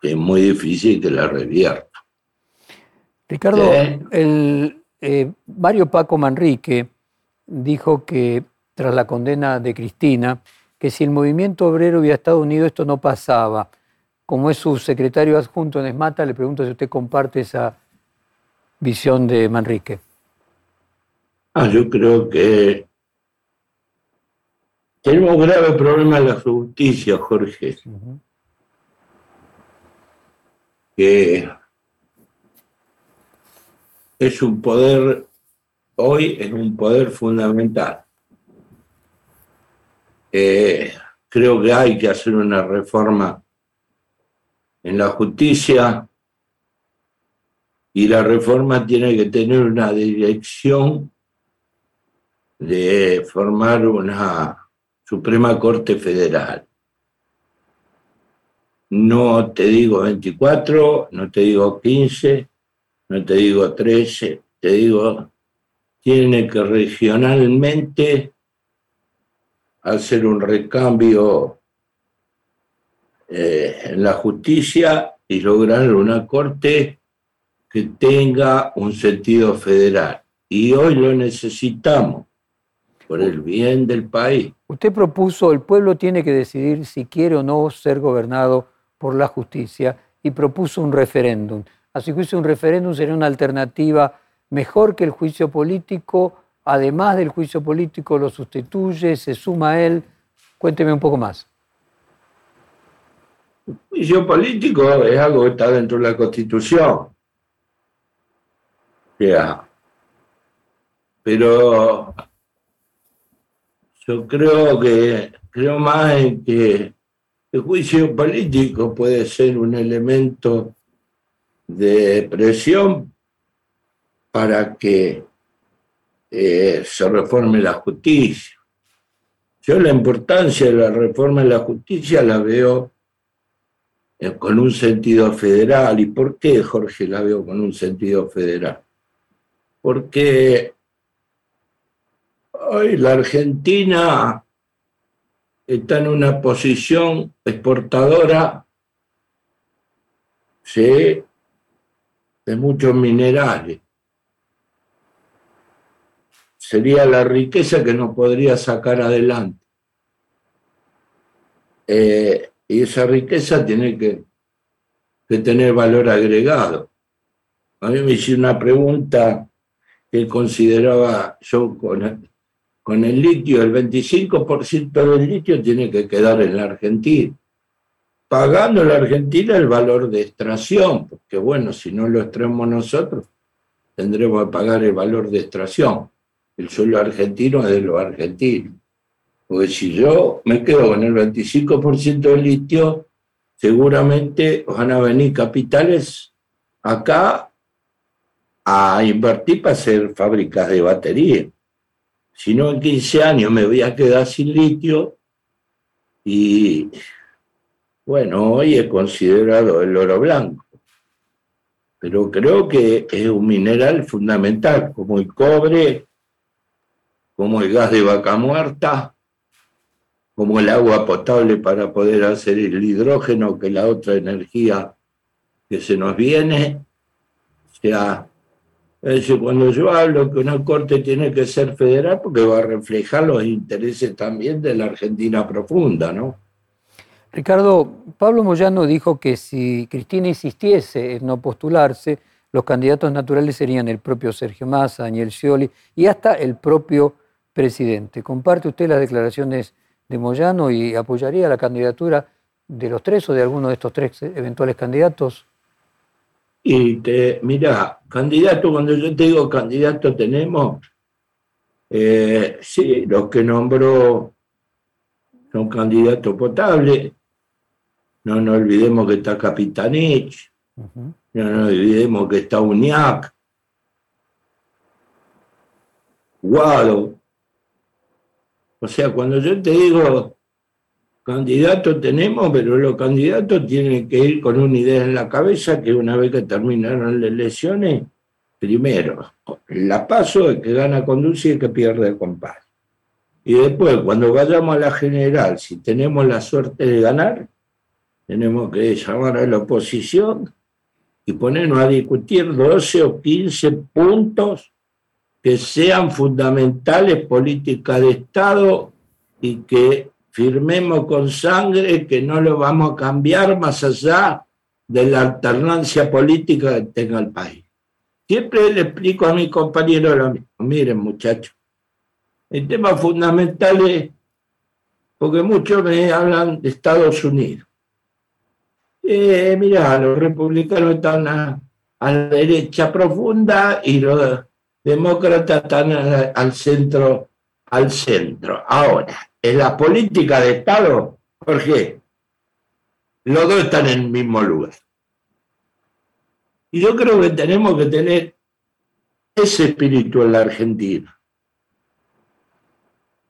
es muy difícil que la revierta. Ricardo, el, eh, Mario Paco Manrique dijo que tras la condena de Cristina, que si el movimiento obrero hubiera estado unido esto no pasaba. Como es su secretario adjunto en Esmata, le pregunto si usted comparte esa visión de Manrique. Ah, yo creo que tenemos un grave problema en la justicia, Jorge. Que es un poder, hoy es un poder fundamental. Eh, creo que hay que hacer una reforma en la justicia y la reforma tiene que tener una dirección de formar una Suprema Corte Federal. No te digo 24, no te digo 15, no te digo 13, te digo, tiene que regionalmente hacer un recambio eh, en la justicia y lograr una corte que tenga un sentido federal. Y hoy lo necesitamos por el bien del país. Usted propuso, el pueblo tiene que decidir si quiere o no ser gobernado por la justicia y propuso un referéndum. Así que un referéndum sería una alternativa mejor que el juicio político, además del juicio político lo sustituye, se suma a él. Cuénteme un poco más. El juicio político es algo que está dentro de la Constitución. Ya. Pero yo creo que creo más en que el juicio político puede ser un elemento de presión para que eh, se reforme la justicia. Yo la importancia de la reforma de la justicia la veo eh, con un sentido federal. ¿Y por qué, Jorge, la veo con un sentido federal? Porque Hoy la Argentina está en una posición exportadora de muchos minerales. Sería la riqueza que nos podría sacar adelante. Eh, y esa riqueza tiene que, tener valor agregado. A mí me hice una pregunta que consideraba yo con, con el litio, el 25% del litio tiene que quedar en la Argentina, pagando la Argentina el valor de extracción, porque bueno, si no lo extraemos nosotros, tendremos que pagar el valor de extracción. El suelo argentino es de los argentinos. Porque si yo me quedo con el 25% del litio, seguramente van a venir capitales acá a invertir para hacer fábricas de baterías si no en 15 años me voy a quedar sin litio y bueno, hoy he considerado el oro blanco, pero creo que es un mineral fundamental, como el cobre, como el gas de vaca muerta, como el agua potable para poder hacer el hidrógeno, que la otra energía que se nos viene. O sea, cuando yo hablo que una corte tiene que ser federal, porque va a reflejar los intereses también de la Argentina profunda, ¿no? Ricardo, Pablo Moyano dijo que si Cristina insistiese en no postularse, los candidatos naturales serían el propio Sergio Massa, Daniel Scioli y hasta el propio presidente. ¿Comparte usted las declaraciones de Moyano y apoyaría la candidatura de los tres o de alguno de estos tres eventuales candidatos? Y te, mira, candidato, cuando yo te digo candidato tenemos, eh, sí, los que nombró son candidatos potables. No nos olvidemos que está Capitanich, no nos olvidemos que está Uñac, Guado. O sea, cuando yo te digo Candidatos tenemos, pero los candidatos tienen que ir con una idea en la cabeza que una vez que terminaron las elecciones, primero, la paso es que gana conduce y que pierde compás. Y después, cuando vayamos a la general, si tenemos la suerte de ganar, tenemos que llamar a la oposición y ponernos a discutir 12 o 15 puntos que sean fundamentales políticas de Estado y que firmemos con sangre que no lo vamos a cambiar más allá de la alternancia política que tenga el país. Siempre le explico a mi compañero lo mismo. Miren, muchachos, el tema fundamental es, porque muchos me hablan de Estados Unidos. Eh, mira, los republicanos están a, la derecha profunda y los demócratas están al centro, al centro. Ahora, en la política de Estado, Jorge, los dos están en el mismo lugar. Y yo creo que tenemos que tener ese espíritu en la Argentina.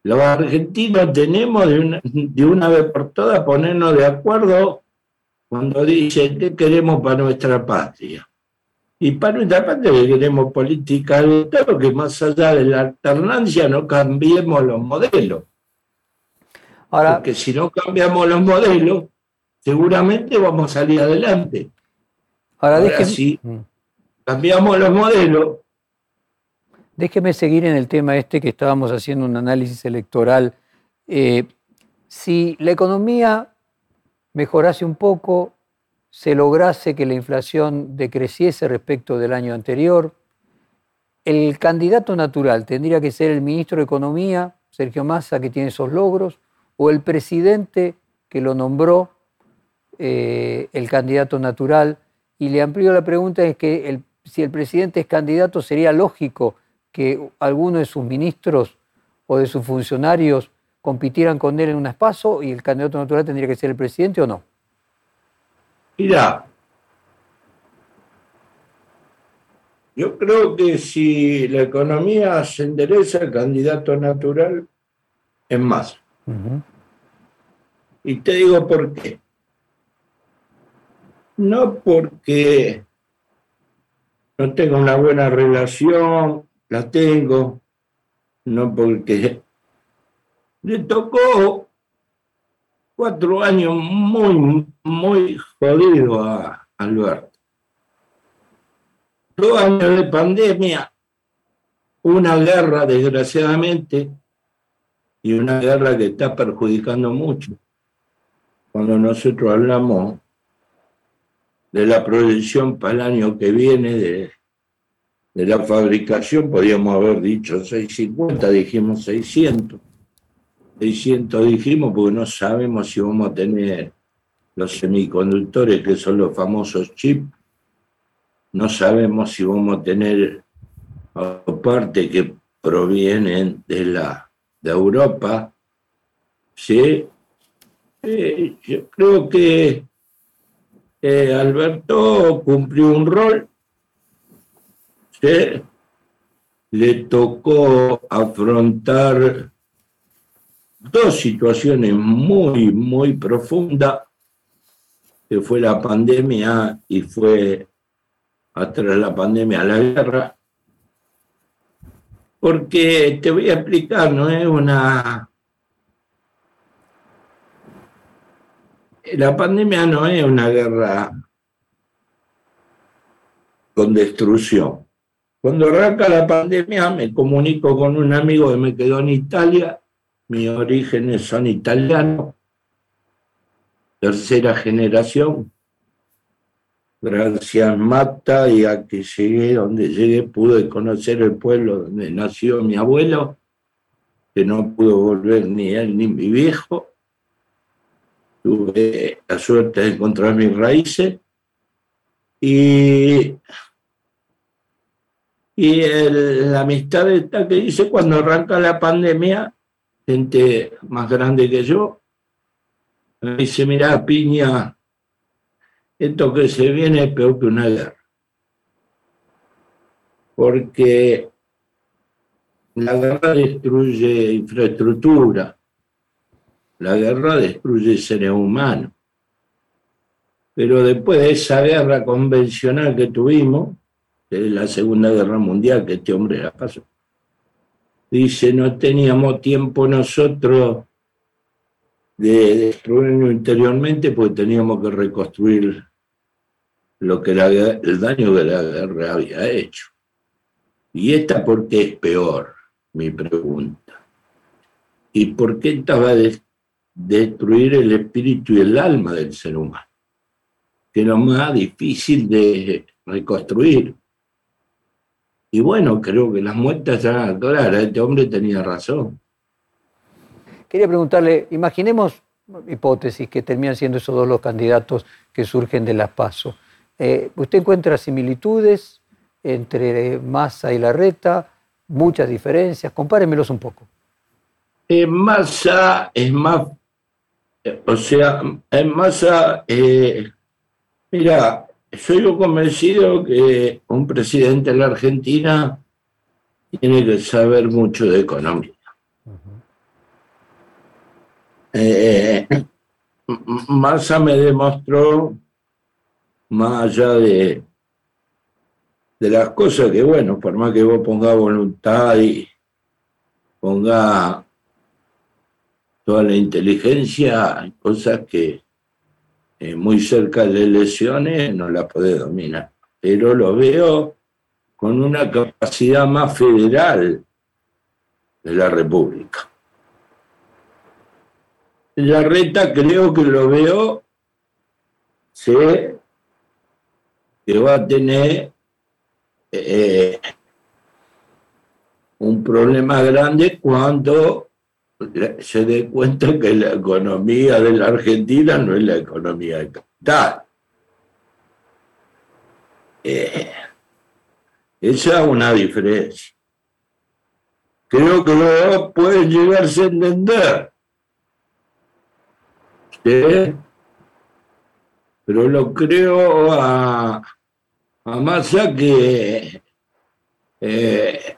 Los argentinos tenemos de una, de una vez por todas ponernos de acuerdo cuando dicen qué queremos para nuestra patria. Y para nuestra patria queremos política de Estado que más allá de la alternancia no cambiemos los modelos. Porque si no cambiamos los modelos, seguramente vamos a salir adelante. Ahora, si mm. cambiamos los modelos. Déjeme seguir en el tema este que estábamos haciendo un análisis electoral. Eh, si la economía mejorase un poco, se lograse que la inflación decreciese respecto del año anterior, el candidato natural tendría que ser el ministro de Economía, Sergio Massa, que tiene esos logros, o el presidente que lo nombró eh, el candidato natural. Y le amplío la pregunta, es que si el presidente es candidato, sería lógico que alguno de sus ministros o de sus funcionarios compitieran con él en un espacio y el candidato natural tendría que ser el presidente o no? Mira, yo creo que si la economía se endereza, el candidato natural es más. Y te digo por qué. No porque no tengo una buena relación, la tengo, no porque le tocó cuatro años muy, muy jodido a Alberto. Dos años de pandemia, una guerra, desgraciadamente, y una guerra que está perjudicando mucho cuando nosotros hablamos de la proyección para el año que viene de, de la fabricación, podríamos haber dicho 650, dijimos 600. 600 dijimos porque no sabemos si vamos a tener los semiconductores, que son los famosos chips. No sabemos si vamos a tener parte que provienen de, la, de Europa. ¿sí? Yo creo que eh, Alberto cumplió un rol. Le tocó afrontar dos situaciones muy, muy profundas, que fue la pandemia y fue atrás la pandemia la guerra. Porque te voy a explicar, no es una la pandemia no es una guerra con destrucción. Cuando arranca la pandemia me comunico con un amigo que me quedó en Italia, mis orígenes son italianos, tercera generación, gracias Mata y a que llegué donde llegué pude conocer el pueblo donde nació mi abuelo, que no pudo volver ni él ni mi viejo. Tuve la suerte de encontrar mis raíces y, y la amistad esta que hice cuando arranca la pandemia, gente más grande que yo, me dice, mira, Piña, esto que se viene es peor que una guerra. Porque la guerra destruye infraestructura, la guerra destruye seres humanos. Pero después de esa guerra convencional que tuvimos, de la Segunda Guerra Mundial, que este hombre la pasó, dice, no teníamos tiempo nosotros de destruirnos interiormente porque teníamos que reconstruir lo que el daño que la guerra había hecho. ¿Y esta por qué es peor? Mi pregunta. ¿Y por qué esta va a destruir el espíritu y el alma del ser humano? Que es lo más difícil de reconstruir. Y bueno, creo que las muertas ya claras, este hombre tenía razón. Quería preguntarle, imaginemos hipótesis que terminan siendo esos dos los candidatos que surgen de las PASO. Eh, ¿Usted encuentra similitudes entre Massa y Larreta? ¿Muchas diferencias? Compáremelos un poco. Eh, Massa es más, o sea, en Massa, eh, mira, soy yo convencido que un presidente de la Argentina tiene que saber mucho de economía. Massa me demostró más allá de, de las cosas que, bueno, por más que vos pongas voluntad y ponga toda la inteligencia, hay cosas que eh, muy cerca de elecciones no la podés dominar. Pero lo veo con una capacidad más federal de la República. La reta creo que lo veo, sí, que va a tener eh, un problema grande cuando se dé cuenta que la economía de la Argentina no es la economía de capital. Eh, esa es una diferencia. Creo que luego puede llegarse a entender. ¿Sí? Pero lo creo a, a Massa que, eh,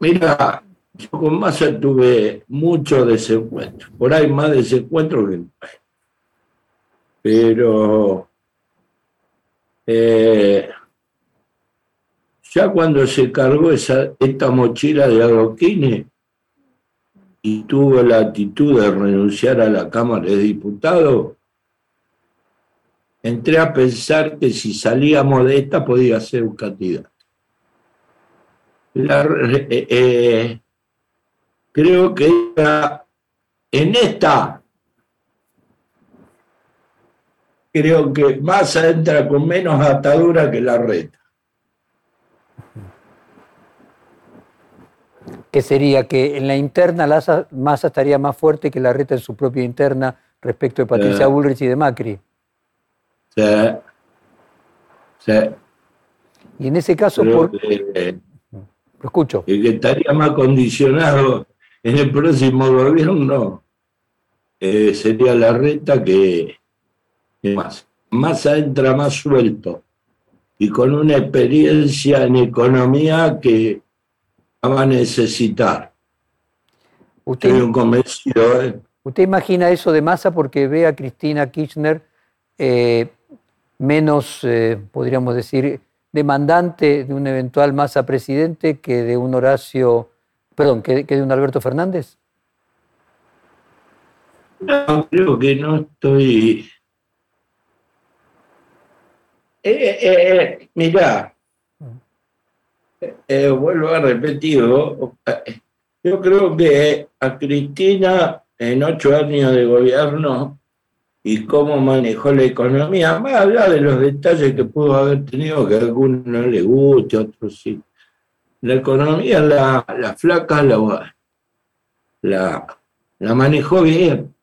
mira, yo con Massa tuve mucho desencuentro, por ahí más desencuentro que pero eh, ya cuando se cargó esa, esta mochila de adoquines y tuvo la actitud de renunciar a la Cámara de Diputados, entré a pensar que si salíamos de esta podía ser un candidato. Eh, eh, creo que en esta, creo que Massa entra con menos atadura que la reta. ¿Qué sería? Que en la interna la Massa estaría más fuerte que la reta en su propia interna respecto de Patricia eh. Bullrich y de Macri. Sí. Sí. Y en ese caso, por... lo escucho. Que estaría más condicionado en el próximo gobierno eh, sería la reta que, más. Más entra más suelto y con una experiencia en economía que va a necesitar. Usted, Estoy un convencido. ¿eh? ¿Usted imagina eso de masa porque ve a Cristina Kirchner eh, menos, eh, podríamos decir, demandante de un eventual masa presidente que de un Horacio, perdón, que, de un Alberto Fernández? No, creo que no estoy. Eh, eh, eh mirá, Eh, vuelvo a repetir, yo creo que a Cristina en ocho años de gobierno y cómo manejó la economía, más allá de los detalles que pudo haber tenido, que a algunos no le guste, otros sí. La economía, la, la flaca, la, la, la manejó bien.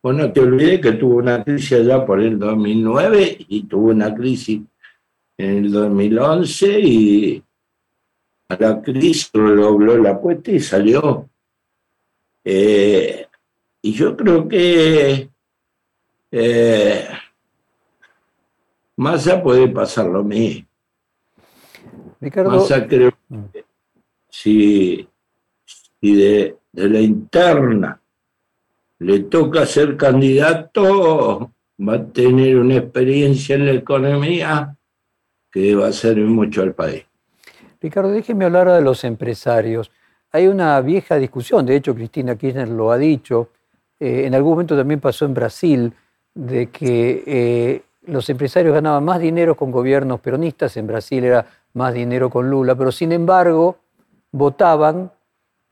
Pues no te olvides que tuvo una crisis allá por el 2009 y tuvo una crisis en el 2011 y a la crisis dobló la apuesta y salió. Eh, y yo creo que eh, Massa puede pasar lo mismo. Ricardo, Massa creo si, si de, de la interna le toca ser candidato, va a tener una experiencia en la economía que va a servir mucho al país. Ricardo, déjeme hablar de los empresarios. Hay una vieja discusión, de hecho Cristina Kirchner lo ha dicho, eh, en algún momento también pasó en Brasil, de que eh, los empresarios ganaban más dinero con gobiernos peronistas, en Brasil era más dinero con Lula, pero sin embargo votaban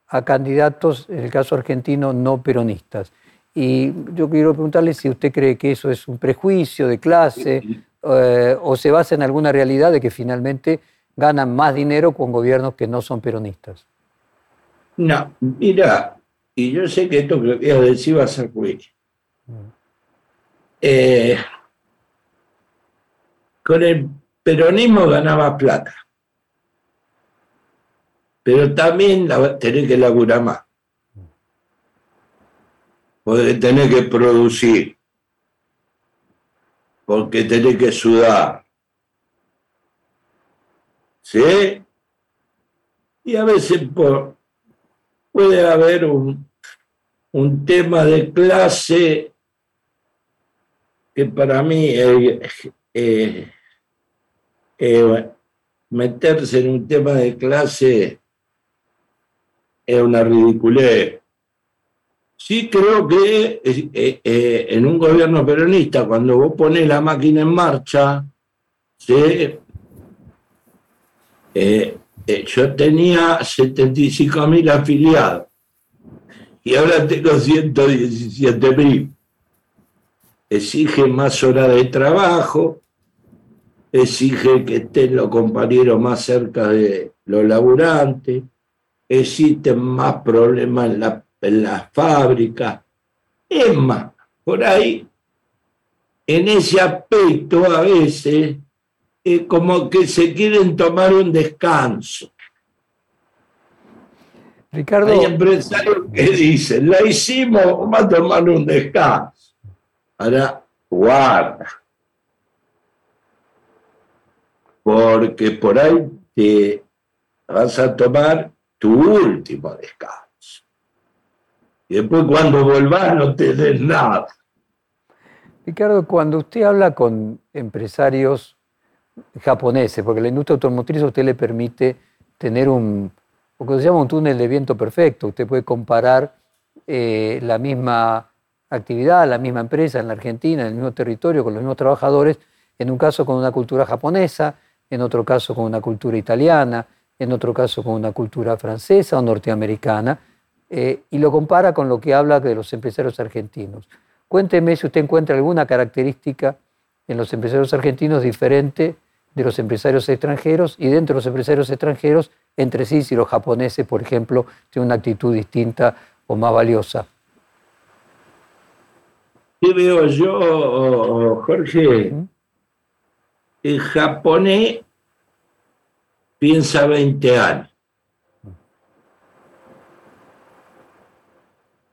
a candidatos, en el caso argentino, no peronistas. Y yo quiero preguntarle si usted cree que eso es un prejuicio de clase eh, o se basa en alguna realidad de que finalmente ganan más dinero con gobiernos que no son peronistas. No, mira, y yo sé que esto que voy a decir va a ser ruido. Eh, con el peronismo ganaba plata pero también tenés que laburar más. Porque tenés que producir, porque tenés que sudar. ¿Sí? Y a veces puede haber un, un tema de clase que para mí es meterse en un tema de clase es una ridiculez. Sí creo que eh, eh, en un gobierno peronista, cuando vos pones la máquina en marcha, eh, yo tenía 75 mil afiliados y ahora tengo 117 mil. Exige más horas de trabajo, exige que estén los compañeros más cerca de los laburantes, existen más problemas en la, en fábrica. Es más, por ahí, en ese aspecto a veces, es como que se quieren tomar un descanso. Ricardo. Hay empresarios que dicen, la hicimos, vamos a tomar un descanso. Ahora, guarda. Porque por ahí te vas a tomar tu último descanso. Y después cuando volvás no te des nada. Ricardo, cuando usted habla con empresarios japoneses, porque la industria automotriz a usted le permite tener un, lo que un túnel de viento perfecto. Usted puede comparar eh, la misma actividad, la misma empresa en la Argentina, en el mismo territorio, con los mismos trabajadores, en un caso con una cultura japonesa, en otro caso con una cultura italiana, en otro caso con una cultura francesa o norteamericana, eh, y lo compara con lo que habla de los empresarios argentinos. Cuénteme si usted encuentra alguna característica en los empresarios argentinos diferente de los empresarios extranjeros y dentro de los empresarios extranjeros entre sí si los japoneses, por ejemplo, tienen una actitud distinta o más valiosa. ¿Qué veo yo, Jorge? El japonés piensa 20 años.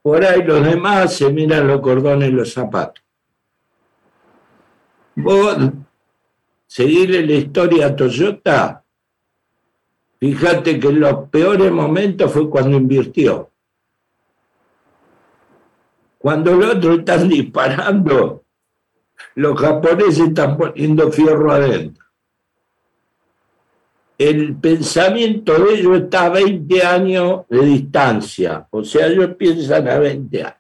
Por ahí los demás se miran los cordones y los zapatos. Vos, seguirle la historia a Toyota, fíjate que en los peores momentos fue cuando invirtió. Cuando los otros están disparando, los japoneses están poniendo fierro adentro el pensamiento de ellos está a 20 años de distancia, o sea, ellos piensan a 20 años.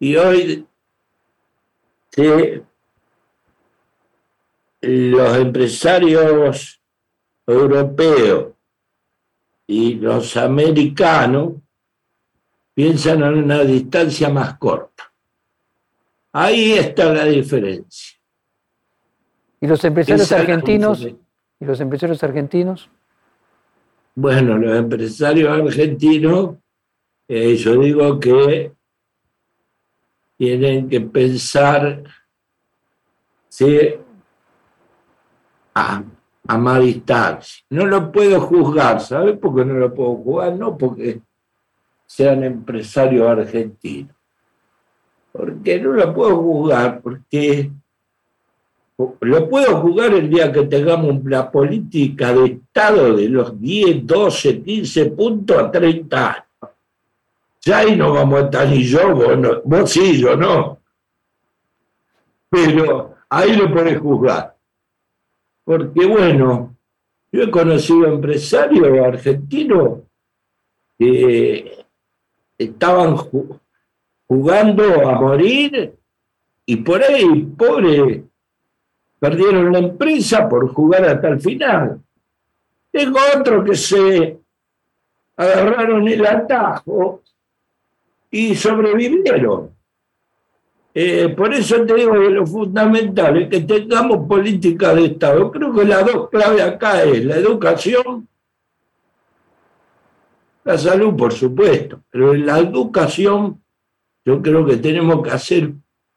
Y hoy los empresarios europeos y los americanos piensan en una distancia más corta. Ahí está la diferencia. ¿Y los empresarios argentinos? ¿Y los empresarios argentinos? Bueno, los empresarios argentinos, eh, yo digo que tienen que pensar a, a más distancia. No lo puedo juzgar, ¿sabes por qué no lo puedo juzgar? No porque sean empresarios argentinos. Porque no lo puedo juzgar, porque lo puedo juzgar el día que tengamos la política de Estado de los 10, 12, 15 puntos a 30 años. Ya ahí no vamos a estar ni yo, vos, no, vos sí, yo no. Pero ahí lo podés juzgar. Porque bueno, yo he conocido empresarios argentinos que estaban jugando a morir y por ahí, pobre, perdieron la empresa por jugar hasta el final. Tengo otros que se agarraron el atajo y sobrevivieron. Eh, por eso te digo que lo fundamental es que tengamos política de Estado. Creo que las dos claves acá es la educación, la salud, por supuesto, pero la educación yo creo que tenemos que hacer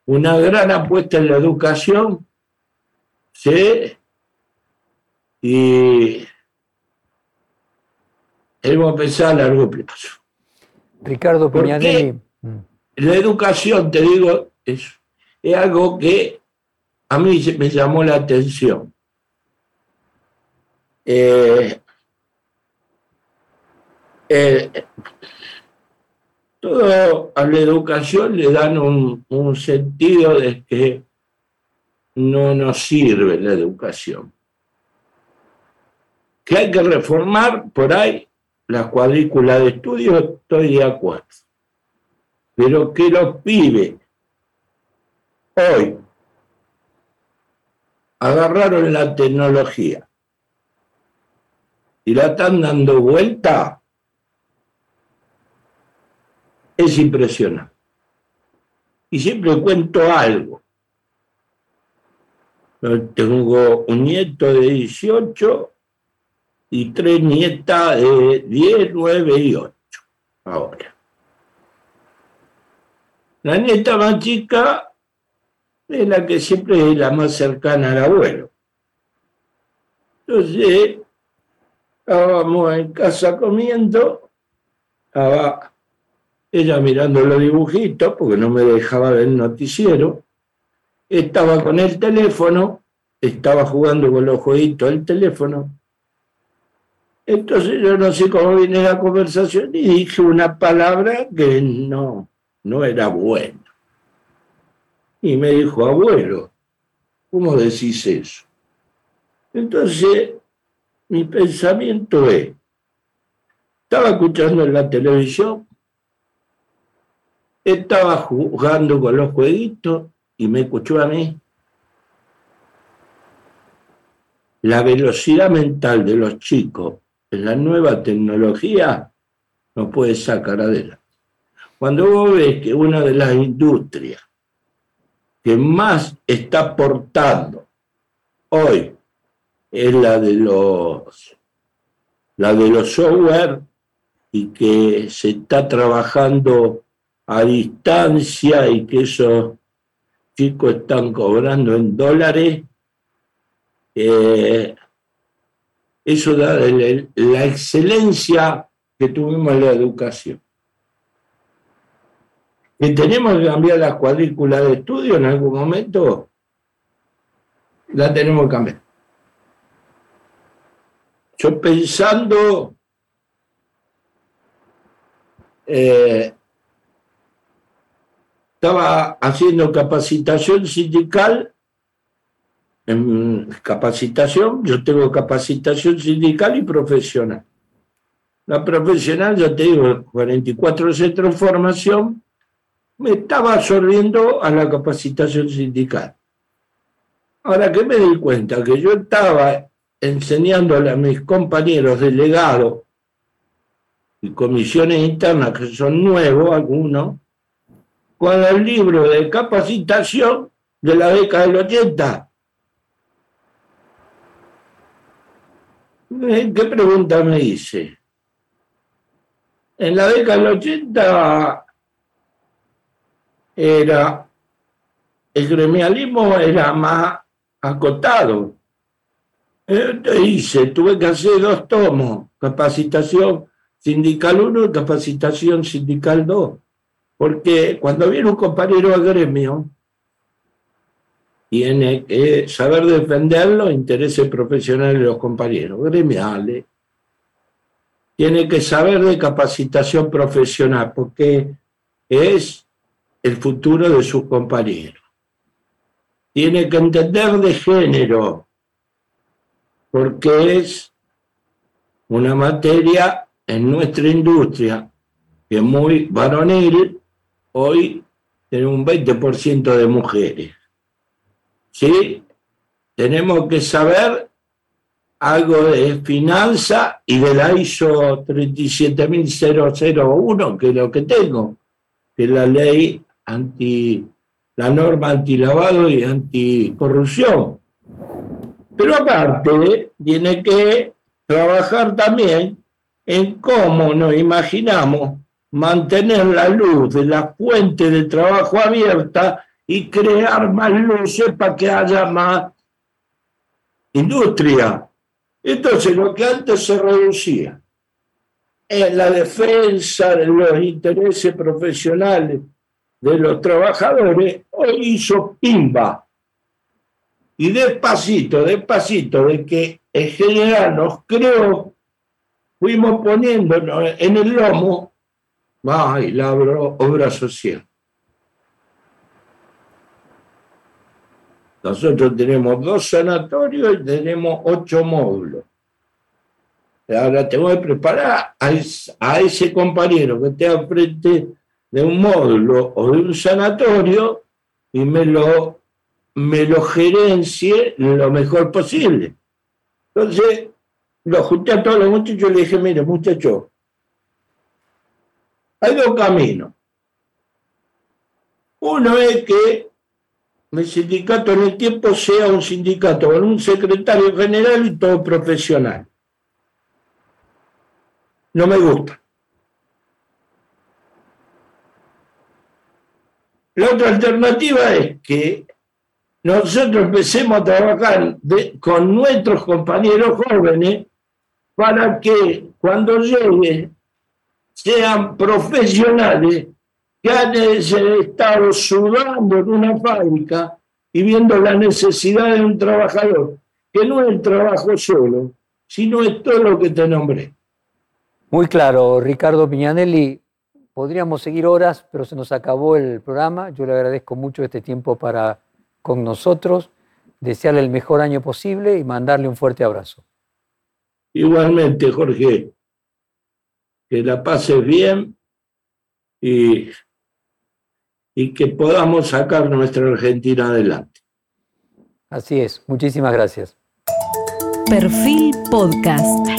una gran apuesta en la educación, ¿sí? Y tenemos que pensar a largo plazo. Ricardo Piñanelli. Mm. La educación, te digo, es, es algo que a mí me llamó la atención. Eh, eh, todo a la educación le dan un, sentido de que no nos sirve la educación. Que hay que reformar por ahí la cuadrícula de estudios, estoy de acuerdo. Pero que los pibes hoy agarraron la tecnología y la están dando vuelta, es impresionante. Y siempre cuento algo. Tengo un nieto de 18 y tres nietas de 10, 9 y 8 ahora. La nieta más chica es la que siempre es la más cercana al abuelo. Entonces, estábamos en casa comiendo, estaba ella mirando los dibujitos, porque no me dejaba ver el noticiero, estaba con el teléfono, estaba jugando con los jueguitos del teléfono, entonces yo no sé cómo viene la conversación y dije una palabra que no, no era buena. Y me dijo, abuelo, ¿cómo decís eso? Entonces, mi pensamiento es, estaba escuchando en la televisión, estaba jugando con los jueguitos y me escuchó a mí. La velocidad mental de los chicos en la nueva tecnología nos puede sacar adelante. Cuando vos ves que una de las industrias que más está aportando hoy es la de los la de los software y que se está trabajando a distancia y que esos chicos están cobrando en dólares, eh, eso da la excelencia que tuvimos en la educación. Que tenemos que cambiar la cuadrícula de estudio en algún momento, la tenemos que cambiar. Yo pensando eh, estaba haciendo capacitación sindical capacitación, yo tengo capacitación sindical y profesional. La profesional, ya te digo, 44 centros de formación, me estaba absorbiendo a la capacitación sindical. Ahora que me di cuenta que yo estaba enseñándole a mis compañeros delegados y comisiones internas, que son nuevos algunos, con el libro de capacitación de la década del 80. ¿Qué pregunta me hice? En la década del 80 era el gremialismo era más acotado. Entonces hice, tuve que hacer dos tomos, capacitación sindical 1 y capacitación sindical 2. Porque cuando viene un compañero al gremio, tiene que saber defender los intereses profesionales de los compañeros gremiales, tiene que saber de capacitación profesional, porque es el futuro de sus compañeros. Tiene que entender de género, porque es una materia en nuestra industria que es muy varonil, hoy tenemos un 20% de mujeres. ¿Sí? Tenemos que saber algo de finanza y de la ISO 37001, que es lo que tengo, que es la ley anti, la norma antilavado y anticorrupción. Pero aparte, tiene que trabajar también en cómo nos imaginamos mantener la luz de la fuente de trabajo abierta y crear más luces para que haya más industria. Entonces, lo que antes se reducía en la defensa de los intereses profesionales de los trabajadores, hoy hizo pimba. Y despacito, despacito, de que en general nos creó fuimos poniéndonos en el lomo, ay, la obra social. Nosotros tenemos dos sanatorios y tenemos ocho módulos. Ahora tengo que preparar a, ese compañero que esté al frente de un módulo o de un sanatorio y me lo, me lo gerencie lo mejor posible. Entonces, lo junté a todos los muchachos y le dije, mire, muchachos, hay dos caminos. Uno es que el sindicato en el tiempo sea un sindicato con un secretario general y todo profesional. No me gusta. La otra alternativa es que nosotros empecemos a trabajar con nuestros compañeros jóvenes para que cuando llegue sean profesionales que han estado sudando en una fábrica y viendo la necesidad de un trabajador, que no es el trabajo solo, sino es todo lo que te nombré. Muy claro, Ricardo Piñanelli. Podríamos seguir horas, pero se nos acabó el programa. Yo le agradezco mucho este tiempo para con nosotros, desearle el mejor año posible y mandarle un fuerte abrazo. Igualmente, Jorge, que la pases bien y, y que podamos sacar nuestra Argentina adelante. Así es, muchísimas gracias. Perfil Podcast.